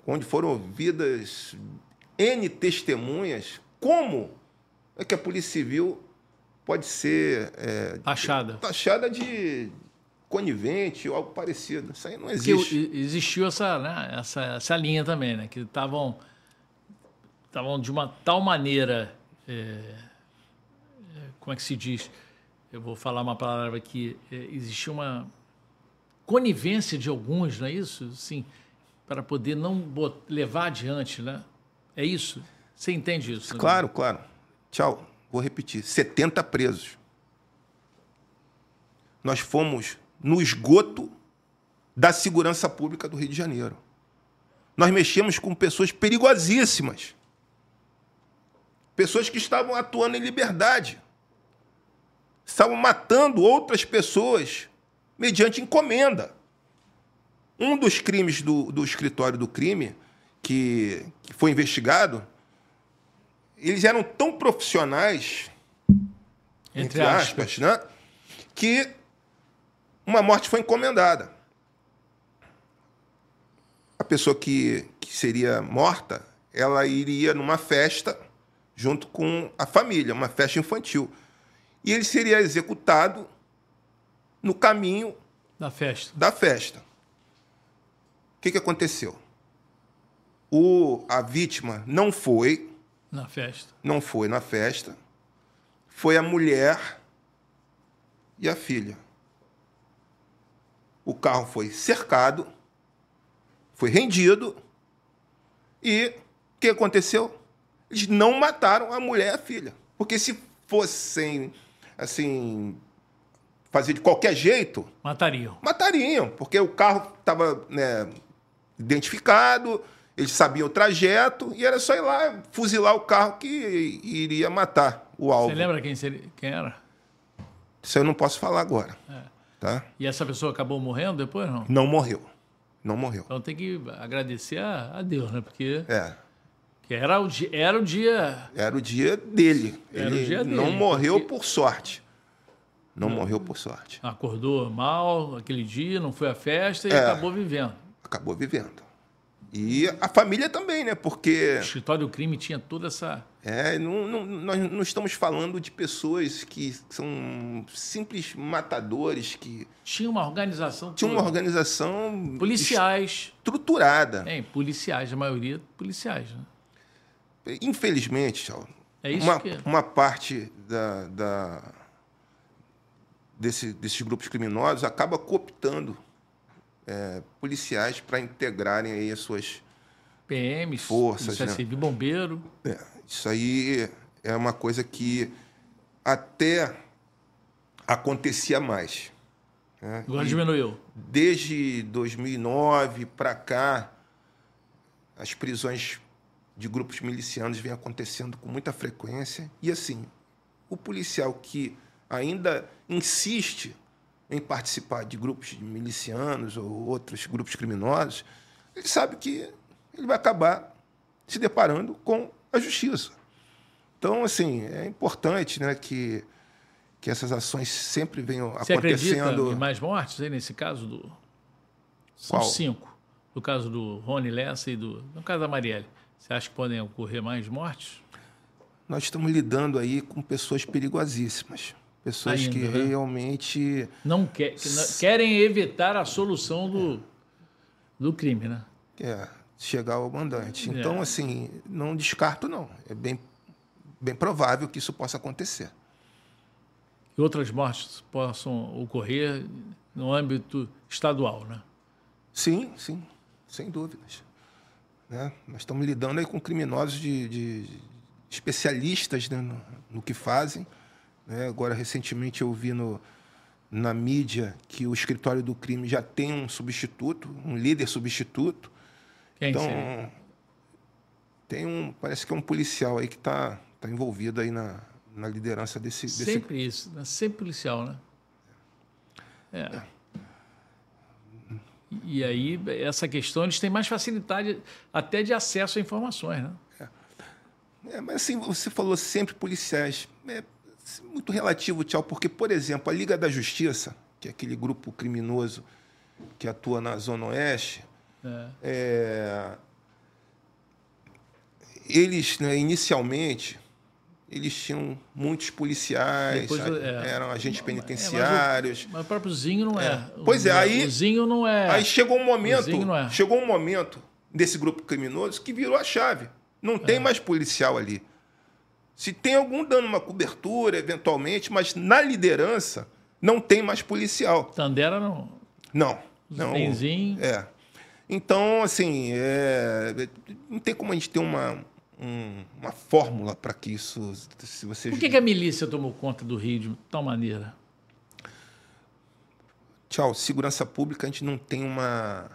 onde foram ouvidas N testemunhas. Como é que a Polícia Civil pode ser é, taxada. taxada de conivente ou algo parecido? Isso aí não existe. Porque existiu essa, né, essa, essa linha também, né, que estavam estavam de uma tal maneira é, é, como é que se diz? Eu vou falar uma palavra aqui. É, existia uma conivência de alguns, não é isso? Sim, para poder não levar adiante, né? É isso? Você entende isso? Né? Claro, claro. Tchau. Vou repetir. 70 presos. Nós fomos no esgoto da segurança pública do Rio de Janeiro. Nós mexemos com pessoas perigosíssimas. Pessoas que estavam atuando em liberdade. Estavam matando outras pessoas mediante encomenda. Um dos crimes do, do escritório do crime, que, que foi investigado, eles eram tão profissionais, entre, entre aspas, aspas, né? que uma morte foi encomendada. A pessoa que, que seria morta, ela iria numa festa junto com a família, uma festa infantil. E ele seria executado no caminho da festa. Da festa. O que, que aconteceu? O, a vítima não foi na festa. Não foi na festa. Foi a mulher e a filha. O carro foi cercado, foi rendido e o que aconteceu? Eles não mataram a mulher e a filha. Porque se fossem, assim, fazer de qualquer jeito. Matariam. Matariam, porque o carro estava né, identificado, eles sabiam o trajeto, e era só ir lá fuzilar o carro que iria matar o alvo. Você lembra quem, seria, quem era? Isso eu não posso falar agora. É. Tá? E essa pessoa acabou morrendo depois, não? Não morreu. Não morreu. Então tem que agradecer a, a Deus, né? Porque. É. Que era o dia. Era o dia, era o dia dele. Era Ele o dia dele, não morreu porque... por sorte. Não, não, morreu por sorte. Acordou mal aquele dia, não foi à festa e é, acabou vivendo. Acabou vivendo. E a família também, né? Porque. O escritório do crime tinha toda essa. É, não, não, nós não estamos falando de pessoas que são simples matadores que. Tinha uma organização. Tinha uma organização. Policiais. Estruturada. É, policiais, a maioria policiais, né? Infelizmente, é isso uma, que... É. uma parte da, da desse, desses grupos criminosos acaba cooptando é, policiais para integrarem aí as suas PMs, forças. Né? Civil, bombeiro. É, isso aí é uma coisa que até acontecia mais. Né? Agora diminuiu. Desde 2009 para cá, as prisões de grupos milicianos vem acontecendo com muita frequência. E assim, o policial que ainda insiste em participar de grupos de milicianos ou outros grupos criminosos, ele sabe que ele vai acabar se deparando com a justiça. Então, assim, é importante né, que, que essas ações sempre venham Você acontecendo. Em mais mortes aí nesse caso do. São Qual? cinco. No caso do Rony Lessa e do. No caso da Marielle. Você acha que podem ocorrer mais mortes? Nós estamos lidando aí com pessoas perigosíssimas. Pessoas Ainda, que né? realmente. Não, quer, querem evitar a solução do, do crime, né? É, chegar ao mandante. Então, é. assim, não descarto, não. É bem, bem provável que isso possa acontecer. E outras mortes possam ocorrer no âmbito estadual, né? Sim, sim, sem dúvidas. Né? Nós estamos lidando aí com criminosos de, de especialistas né, no, no, que fazem. Né? Agora, recentemente, eu vi no, na mídia que o escritório do crime já tem um substituto, um líder substituto. Quem então, seria? tem um, parece que é um policial aí que está tá envolvido aí na, na liderança desse, desse... Sempre isso, né? sempre policial, né? É. é. E aí, essa questão, eles têm mais facilidade até de acesso a informações, né? É. é mas assim, você falou sempre policiais. É muito relativo, tchau, porque, por exemplo, a Liga da Justiça, que é aquele grupo criminoso que atua na Zona Oeste, é. É, eles, né, inicialmente, eles tinham muitos policiais, Depois, é, eram agentes penitenciários. É, mas, o, mas, o, próprio Zinho não é. é. Pois é, aí. O Zinho não é. Aí chegou um momento. É. Chegou um momento desse grupo criminoso que virou a chave. Não tem é. mais policial ali. Se tem algum dando uma cobertura, eventualmente, mas na liderança não tem mais policial. Tandera não. Não. não Benzinho. É. Então, assim, é, não tem como a gente ter uma, um, uma fórmula para que isso. Se você... Por que, que, a milícia tomou conta do Rio de tal maneira? Tchau, segurança pública a gente não tem uma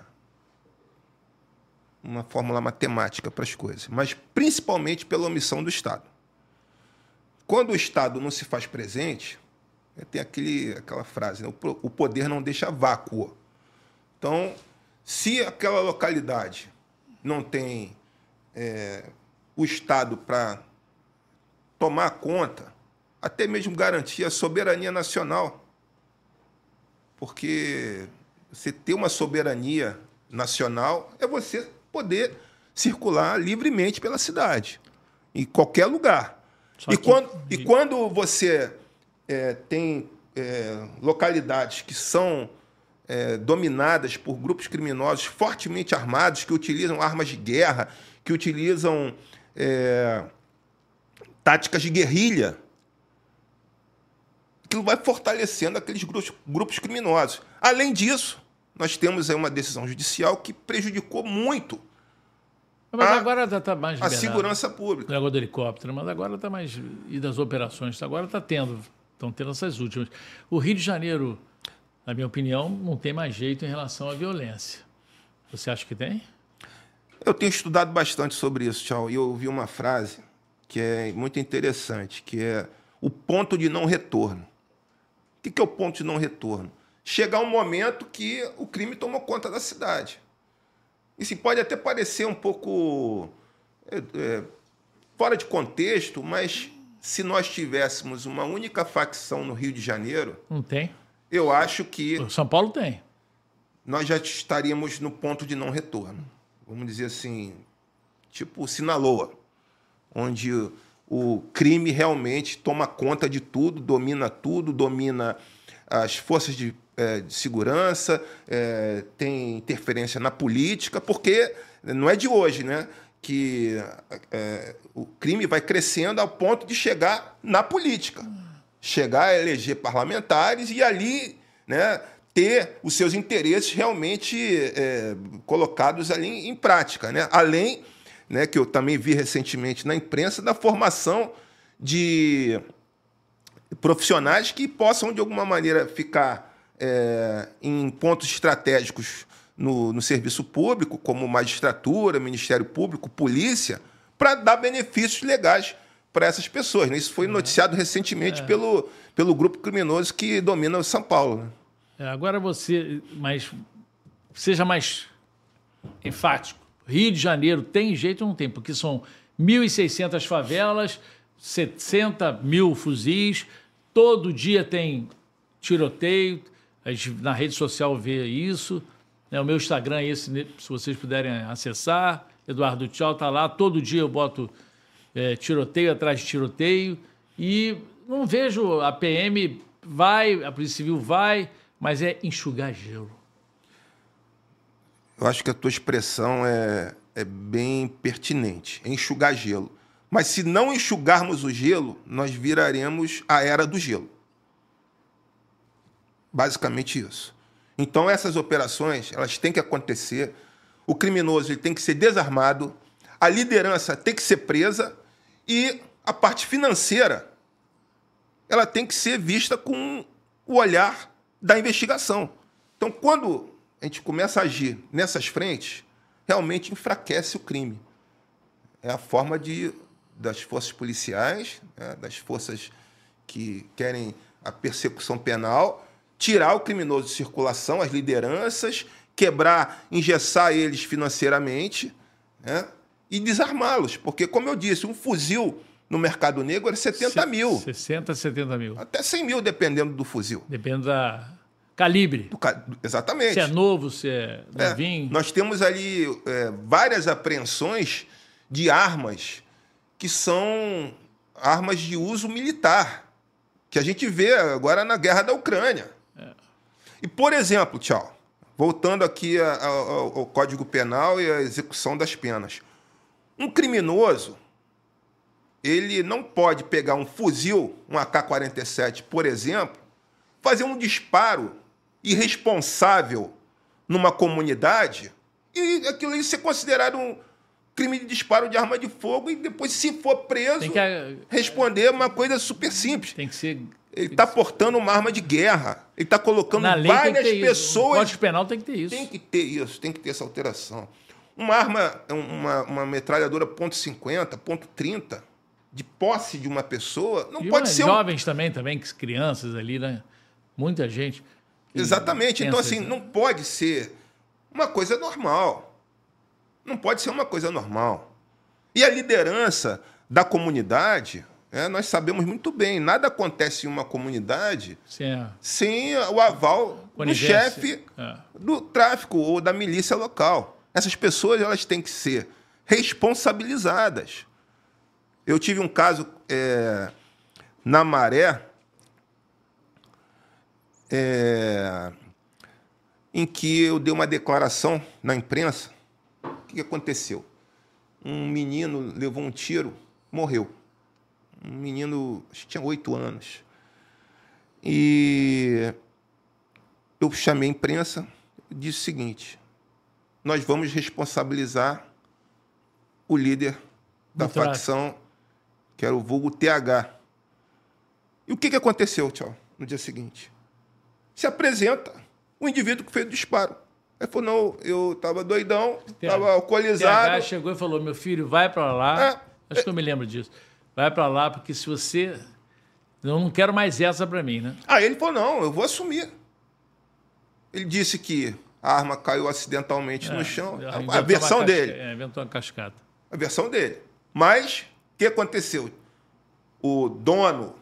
uma fórmula matemática para as coisas, mas principalmente pela omissão do Estado. Quando o Estado não se faz presente, é, tem aquele, aquela frase, né? o poder não deixa vácuo. Então, se aquela localidade não tem é, o Estado para tomar conta, até mesmo garantir a soberania nacional. Porque você ter uma soberania nacional é você poder circular livremente pela cidade, em qualquer lugar. E quando, e quando você é, tem é, localidades que são é, dominadas por grupos criminosos fortemente armados, que utilizam armas de guerra, que utilizam é, táticas de guerrilha. Aquilo vai fortalecendo aqueles grupos, grupos criminosos. Além disso, nós temos aí uma decisão judicial que prejudicou muito mas a, agora está tá mais a segurança pública. O negócio do helicóptero, mas agora está mais. E das operações, agora está tendo. Estão tendo essas últimas. O Rio de Janeiro, na minha opinião, não tem mais jeito em relação à violência. Você acha que tem? Eu tenho estudado bastante sobre isso, Tchau, e eu ouvi uma frase que é muito interessante, que é o ponto de não retorno. O que é o ponto de não retorno? Chegar um momento que o crime tomou conta da cidade. Isso pode até parecer um pouco é, é, fora de contexto, mas se nós tivéssemos uma única facção no Rio de Janeiro. Não tem. Eu acho que. O São Paulo tem. Nós já estaríamos no ponto de não retorno vamos dizer assim, tipo Sinaloa, onde o crime realmente toma conta de tudo, domina tudo, domina as forças de, é, de segurança, é, tem interferência na política, porque não é de hoje, né? Que é, o crime vai crescendo ao ponto de chegar na política, chegar a eleger parlamentares e ali, né? ter os seus interesses realmente é, colocados ali em prática. Né? Além, né, que eu também vi recentemente na imprensa, da formação de profissionais que possam, de alguma maneira, ficar é, em pontos estratégicos no, no serviço público, como magistratura, Ministério Público, polícia, para dar benefícios legais para essas pessoas. Né? Isso foi uhum. noticiado recentemente é. pelo, pelo grupo criminoso que domina São Paulo. Né? É, agora você, mas seja mais enfático. Rio de Janeiro tem jeito ou não tem? Porque são 1.600 favelas, 60 mil fuzis, todo dia tem tiroteio, a gente na rede social vê isso. Né? O meu Instagram é esse, né? se vocês puderem acessar. Eduardo Tchau está lá, todo dia eu boto é, tiroteio atrás de tiroteio e não vejo a PM vai, a Polícia Civil vai, mas é enxugar gelo. Eu acho que a tua expressão é, é bem pertinente, é enxugar gelo. Mas se não enxugarmos o gelo, nós viraremos a era do gelo. Basicamente isso. Então essas operações, elas têm que acontecer. O criminoso ele tem que ser desarmado, a liderança tem que ser presa e a parte financeira ela tem que ser vista com o olhar da investigação. Então, quando a gente começa a agir nessas frentes, realmente enfraquece o crime. É a forma de das forças policiais, né, das forças que querem a persecução penal, tirar o criminoso de circulação, as lideranças, quebrar, engessar eles financeiramente né, e desarmá-los. Porque, como eu disse, um fuzil no mercado negro era 70 Se, mil. 60, 70 mil. Até 100 mil, dependendo do fuzil. Depende da calibre. Do, exatamente. Se é novo, se é novinho. É, nós temos ali é, várias apreensões de armas que são armas de uso militar, que a gente vê agora na guerra da Ucrânia. É. E, por exemplo, tchau, voltando aqui ao, ao Código Penal e à execução das penas. Um criminoso, ele não pode pegar um fuzil, um AK-47, por exemplo, fazer um disparo irresponsável numa comunidade e aquilo ali ser considerado um crime de disparo de arma de fogo e depois, se for preso, que... responder uma coisa super simples. Tem que ser. Ele está portando uma arma de guerra. Ele está colocando várias pessoas. O Código Penal tem que ter isso. Tem que ter isso, tem que ter essa alteração. Uma arma, uma, uma metralhadora .50, .30, de posse de uma pessoa, não e pode ser. Jovens um... também, também, crianças ali, né? Muita gente. Exatamente. Então, assim, não pode ser uma coisa normal. Não pode ser uma coisa normal. E a liderança da comunidade, é, nós sabemos muito bem, nada acontece em uma comunidade Sim. sem o aval do chefe é. do tráfico ou da milícia local. Essas pessoas elas têm que ser responsabilizadas. Eu tive um caso é, na Maré, é, em que eu dei uma declaração na imprensa que aconteceu? Um menino levou um tiro, morreu. Um menino, acho que tinha oito anos. E eu chamei a imprensa e disse o seguinte: nós vamos responsabilizar o líder da facção, que era o vulgo TH. E o que, que aconteceu, tchau, no dia seguinte? Se apresenta o indivíduo que fez o disparo. Ele falou, não, eu tava doidão, tava alcoolizado. TH chegou e falou, meu filho, vai para lá. É, Acho é, que eu me lembro disso. Vai para lá, porque se você... Eu não quero mais essa para mim, né? Aí ele falou, não, eu vou assumir. Ele disse que a arma caiu acidentalmente é, no chão. A, a versão dele. É, inventou uma cascata. A versão dele. Mas, o que aconteceu? O dono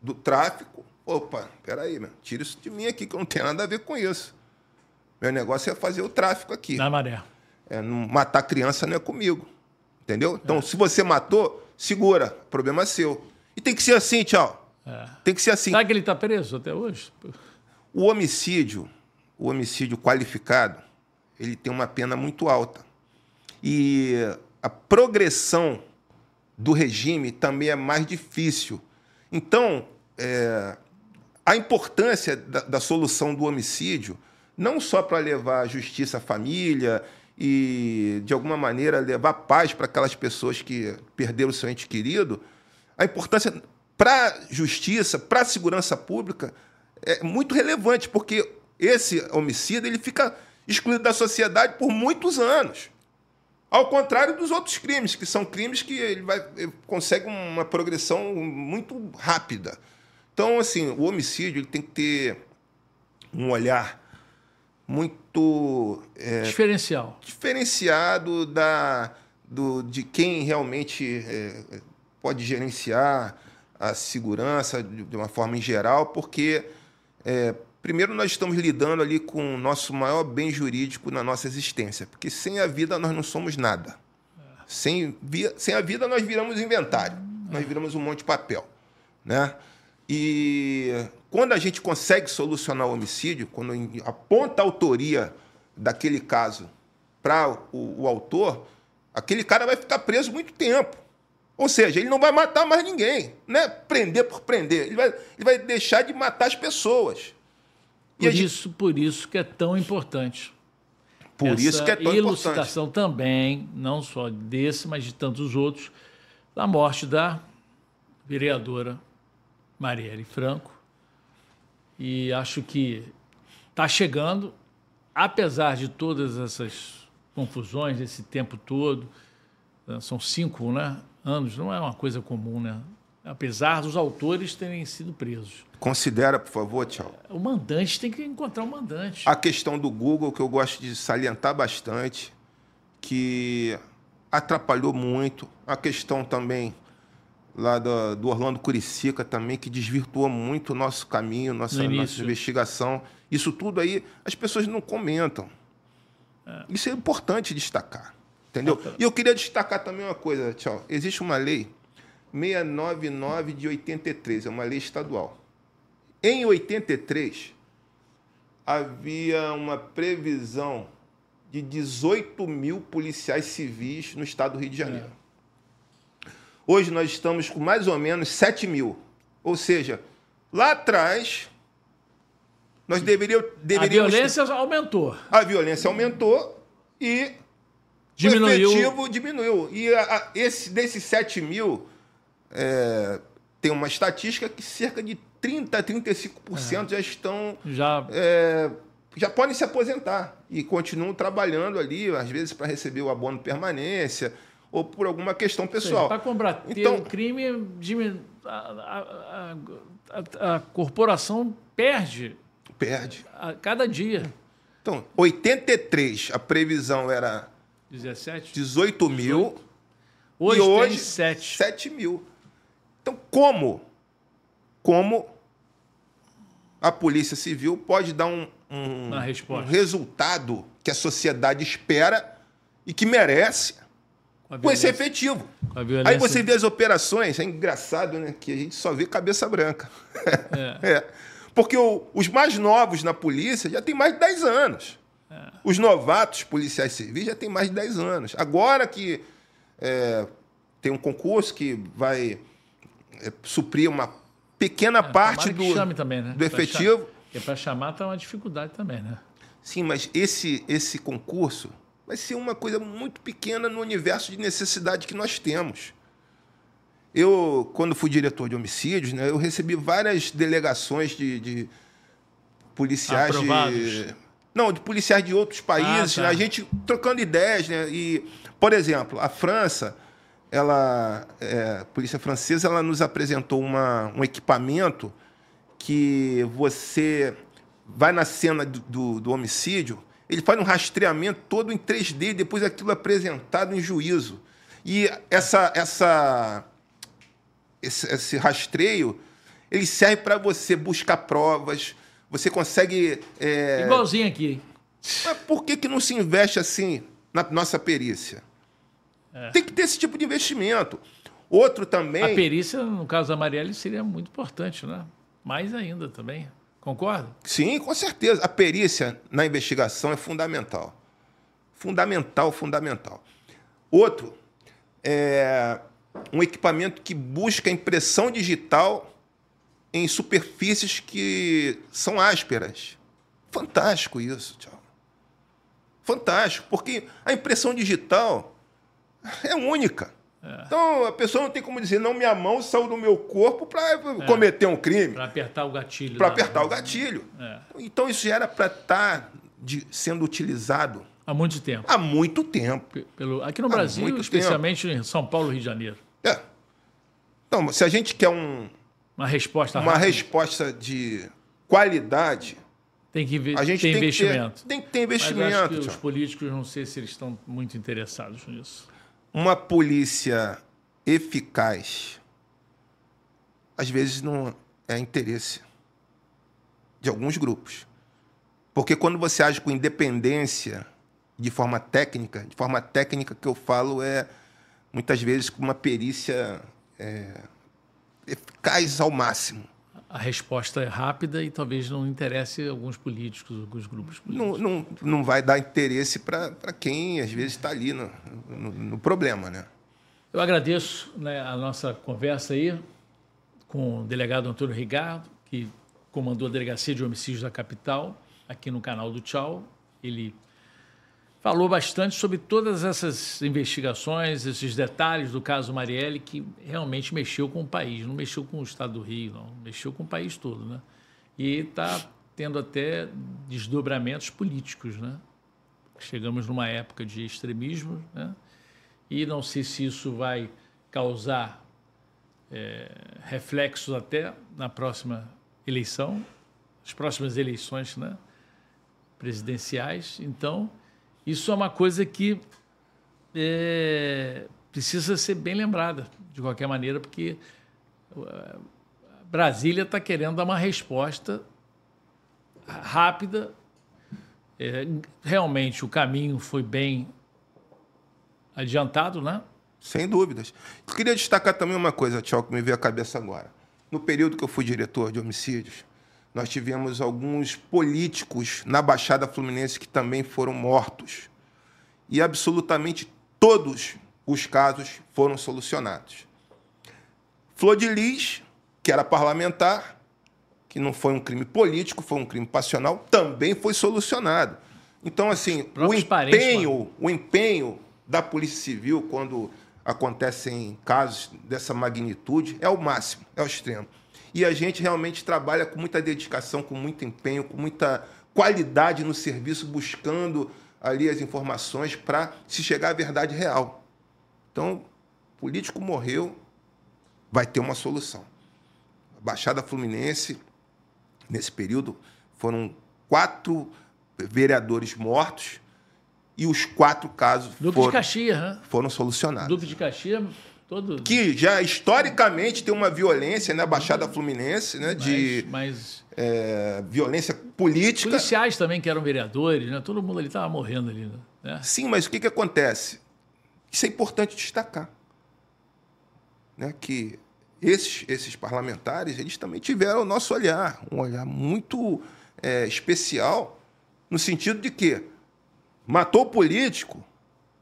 do tráfico, opa, peraí, meu, tira isso de mim aqui, que eu não tenho nada a ver com isso. Meu negócio é fazer o tráfico aqui. Na maré. É, não matar criança não é comigo. Entendeu? Então, é. se você matou, segura. Problema é seu. E tem que ser assim, tchau. É. Tem que ser assim. Sabe que ele está preso até hoje? O homicídio, o homicídio qualificado, ele tem uma pena muito alta. E a progressão do regime também é mais difícil. Então, é, a importância da, da solução do homicídio não só para levar justiça à família e, de alguma maneira, levar paz para aquelas pessoas que perderam o seu ente querido, a importância para a justiça, para a segurança pública, é muito relevante, porque esse homicídio ele fica excluído da sociedade por muitos anos. Ao contrário dos outros crimes, que são crimes que ele, vai, ele consegue uma progressão muito rápida. Então, assim, o homicídio ele tem que ter um olhar muito é, diferencial diferenciado da do, de quem realmente é, pode gerenciar a segurança de, de, uma forma em geral, porque é, primeiro nós estamos lidando ali com o nosso maior bem jurídico na nossa existência, porque sem a vida nós não somos nada. Sem, via, sem a vida nós viramos inventário, nós viramos um monte de papel, né? E quando a gente consegue solucionar o homicídio, quando aponta a autoria daquele caso para o, o, autor, aquele cara vai ficar preso muito tempo. Ou seja, ele não vai matar mais ninguém, né? Prender por prender. Ele vai, ele vai deixar de matar as pessoas. Por isso, gente... por isso que é tão importante. Por Essa isso que é tão elucidação importante. também, não só desse, mas de tantos outros, da morte da vereadora Marielle Franco. E acho que está chegando, apesar de todas essas confusões desse tempo todo, né, são cinco né, anos, não é uma coisa comum, né? Apesar dos autores terem sido presos. Considera, por favor, tchau. O mandante tem que encontrar o mandante. A questão do Google, que eu gosto de salientar bastante, que atrapalhou muito. A questão também lá do, do Orlando Curicica também, que desvirtuou muito o nosso caminho, nossa, nossa investigação. Isso tudo aí as pessoas não comentam. É. Isso é importante destacar. Entendeu? E eu queria destacar também uma coisa, tchau. Existe uma lei 699 de 83, é uma lei estadual. Em 83, havia uma previsão de 18 mil policiais civis no estado do Rio de Janeiro. É. Hoje nós estamos com mais ou menos 7 mil. Ou seja, lá atrás, nós deveríamos. deveríamos a violência aumentou. A violência aumentou e diminuiu. o efetivo diminuiu. E a, a, esse, desses 7 mil, é, tem uma estatística que cerca de 30% a 35% é. já estão. Já. É, já podem se aposentar e continuam trabalhando ali, às vezes para receber o abono permanência ou por alguma questão pessoal. Para combater então, o crime, a, a, a, a, corporação perde. Perde. A cada dia. Então, 83, a previsão era 17? 18 mil. Hoje, e hoje tem 7. 7 mil. Então, como? Como a Polícia Civil pode dar um, um, um resultado que a sociedade espera e que merece com, esse efetivo. Aí você vê as operações, é engraçado, né? Que a gente só vê cabeça branca. É. é. Porque o, os mais novos na polícia já tem mais de 10 anos. É. Os novatos policiais civis já tem mais de 10 anos. Agora que é, tem um concurso que vai é, suprir uma pequena é, parte do, também, né? do efetivo. Porque para chamar está uma dificuldade também, né? Sim, mas esse, esse concurso vai ser uma coisa muito pequena no universo de necessidade que nós temos. Eu, quando fui diretor de homicídios, né, eu recebi várias delegações de, de policiais Aprovados. de. Não, de policiais de outros países, ah, tá. né, a gente trocando ideias, né? E, por exemplo, a França ela, é, a polícia francesa, ela nos apresentou uma, um equipamento que você vai na cena do, do, do, homicídio, ele faz um rastreamento todo em 3D, depois aquilo é apresentado em juízo. E essa, essa, esse, esse rastreio, ele serve para você buscar provas, você consegue... É... Igualzinho aqui. Mas por que, que não se investe assim na nossa perícia? É. Tem que ter esse tipo de investimento. Outro também. A perícia, no caso da Marielle, seria muito importante, né? Mais ainda também. Concorda? Sim, com certeza. A perícia na investigação é fundamental. Fundamental, fundamental. Outro é um equipamento que busca impressão digital em superfícies que são ásperas. Fantástico isso, tchau. Fantástico, porque a impressão digital é única. É. Então a pessoa não tem como dizer, não, minha mão saiu do meu corpo para é. cometer um crime. Para apertar o gatilho. Para apertar o gatilho. É. Então isso já era para estar tá sendo utilizado. Há muito tempo. Há muito tempo. Pelo, aqui no Há Brasil, especialmente tempo. em São Paulo e Rio de Janeiro. É. Então, se a gente quer um, uma resposta uma rápida. resposta de qualidade, tem que a gente tem, tem investimento. Que ter, tem que ter investimento. Mas acho que os políticos não sei se eles estão muito interessados nisso uma polícia eficaz, às vezes não é interesse de alguns grupos. Porque quando você age com independência, de forma técnica, de forma técnica que eu falo é muitas vezes com uma perícia é, eficaz ao máximo. A resposta é rápida e talvez não interesse alguns políticos, alguns grupos políticos. Não, não, não vai dar interesse para quem às vezes está ali no, no, no, problema, né? Eu agradeço né, a nossa conversa aí com o delegado Antônio Rigardo, que comandou a Delegacia de Homicídios da Capital, aqui no canal do Tchau. Ele falou bastante sobre todas essas investigações, esses detalhes do caso Marielle, que realmente mexeu com o país, não mexeu com o estado do Rio, não, mexeu com o país todo. Né? E está tendo até desdobramentos políticos. Né? Chegamos numa época de extremismo, né? e não sei se isso vai causar é, reflexos até na próxima eleição, as próximas eleições né? presidenciais. Então, isso é uma coisa que é, precisa ser bem lembrada, de qualquer maneira, porque Brasília está querendo dar uma resposta rápida. É, realmente o caminho foi bem adiantado, né? Sem dúvidas. Queria destacar também uma coisa, Tchau, que me veio à cabeça agora. No período que eu fui diretor de homicídios, nós tivemos alguns políticos na Baixada Fluminense que também foram mortos. E absolutamente todos os casos foram solucionados. Flor de Lis, que era parlamentar, que não foi um crime político, foi um crime passional, também foi solucionado. Então, assim, o empenho, o empenho da Polícia Civil quando acontecem casos dessa magnitude é o máximo, é o extremo. E a gente realmente trabalha com muita dedicação, com muito empenho, com muita qualidade no serviço, buscando ali as informações para se chegar à verdade real. Então, político morreu, vai ter uma solução. A Baixada Fluminense, nesse período, foram quatro vereadores mortos e os quatro casos Duque foram, de Caxias, né? foram solucionados. Duque de Caxias Todo... Que já historicamente tem uma violência na né, Baixada Fluminense, né? De mas, é, violência política. Policiais também que eram vereadores, né? Todo mundo ali estava morrendo ali. Né? Sim, mas o que, que acontece? Isso é importante destacar. Né? Que esses, esses parlamentares, eles também tiveram o nosso olhar, um olhar muito é, especial, no sentido de que matou o político,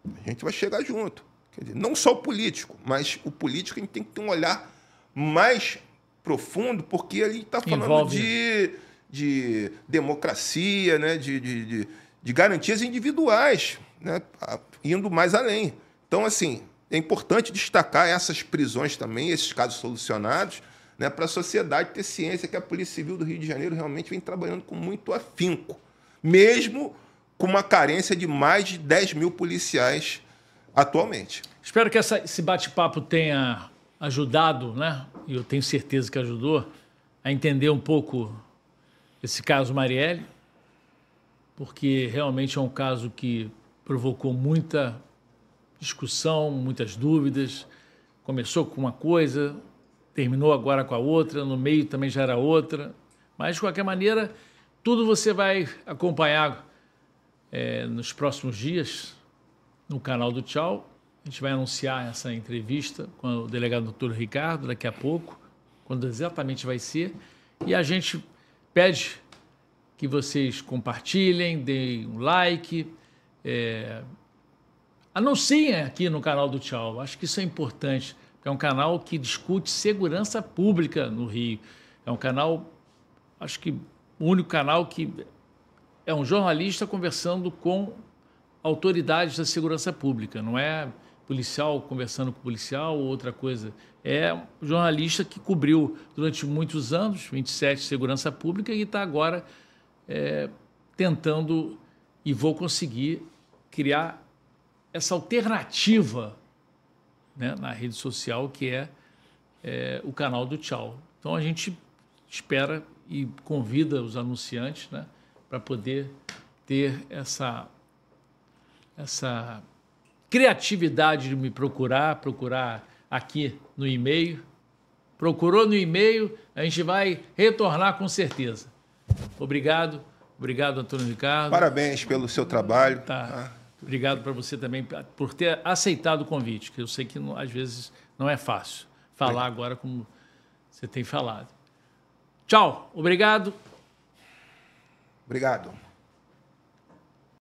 a gente vai chegar junto. Dizer, não só o político, mas o político a gente tem que ter um olhar mais profundo, porque ele está falando de, de democracia, né? de, de, de, de garantias individuais, né? indo mais além. Então, assim, é importante destacar essas prisões também, esses casos solucionados, né, para a sociedade ter ciência que a Polícia Civil do Rio de Janeiro realmente vem trabalhando com muito afinco, mesmo com uma carência de mais de 10 mil policiais atualmente. Espero que essa, esse bate-papo tenha ajudado, né? E eu tenho certeza que ajudou a entender um pouco esse caso Marielle, porque realmente é um caso que provocou muita discussão, muitas dúvidas. Começou com uma coisa, terminou agora com a outra, no meio também já era outra. Mas, de qualquer maneira, tudo você vai acompanhar é, nos próximos dias no canal do Tchau. A gente vai anunciar essa entrevista com o delegado doutor Ricardo daqui a pouco, quando exatamente vai ser. E a gente pede que vocês compartilhem, deem um like, é, anunciem aqui no canal do Tchau. Acho que isso é importante, é um canal que discute segurança pública no Rio. É um canal, acho que o único canal que é um jornalista conversando com autoridades da segurança pública, não é policial conversando com policial ou outra coisa. É um jornalista que cobriu durante muitos anos, 27, segurança pública e está agora é, tentando e vou conseguir criar essa alternativa né, na rede social que é, é, o canal do Tchau. Então a gente espera e convida os anunciantes né, para poder ter essa essa criatividade de me procurar, procurar aqui no e-mail. Procurou no e-mail, a gente vai retornar com certeza. Obrigado, obrigado, Antônio Ricardo. Parabéns pelo seu trabalho. Tá. Obrigado para você também por ter aceitado o convite, que eu sei que às vezes não é fácil falar agora como você tem falado. Tchau, obrigado. Obrigado.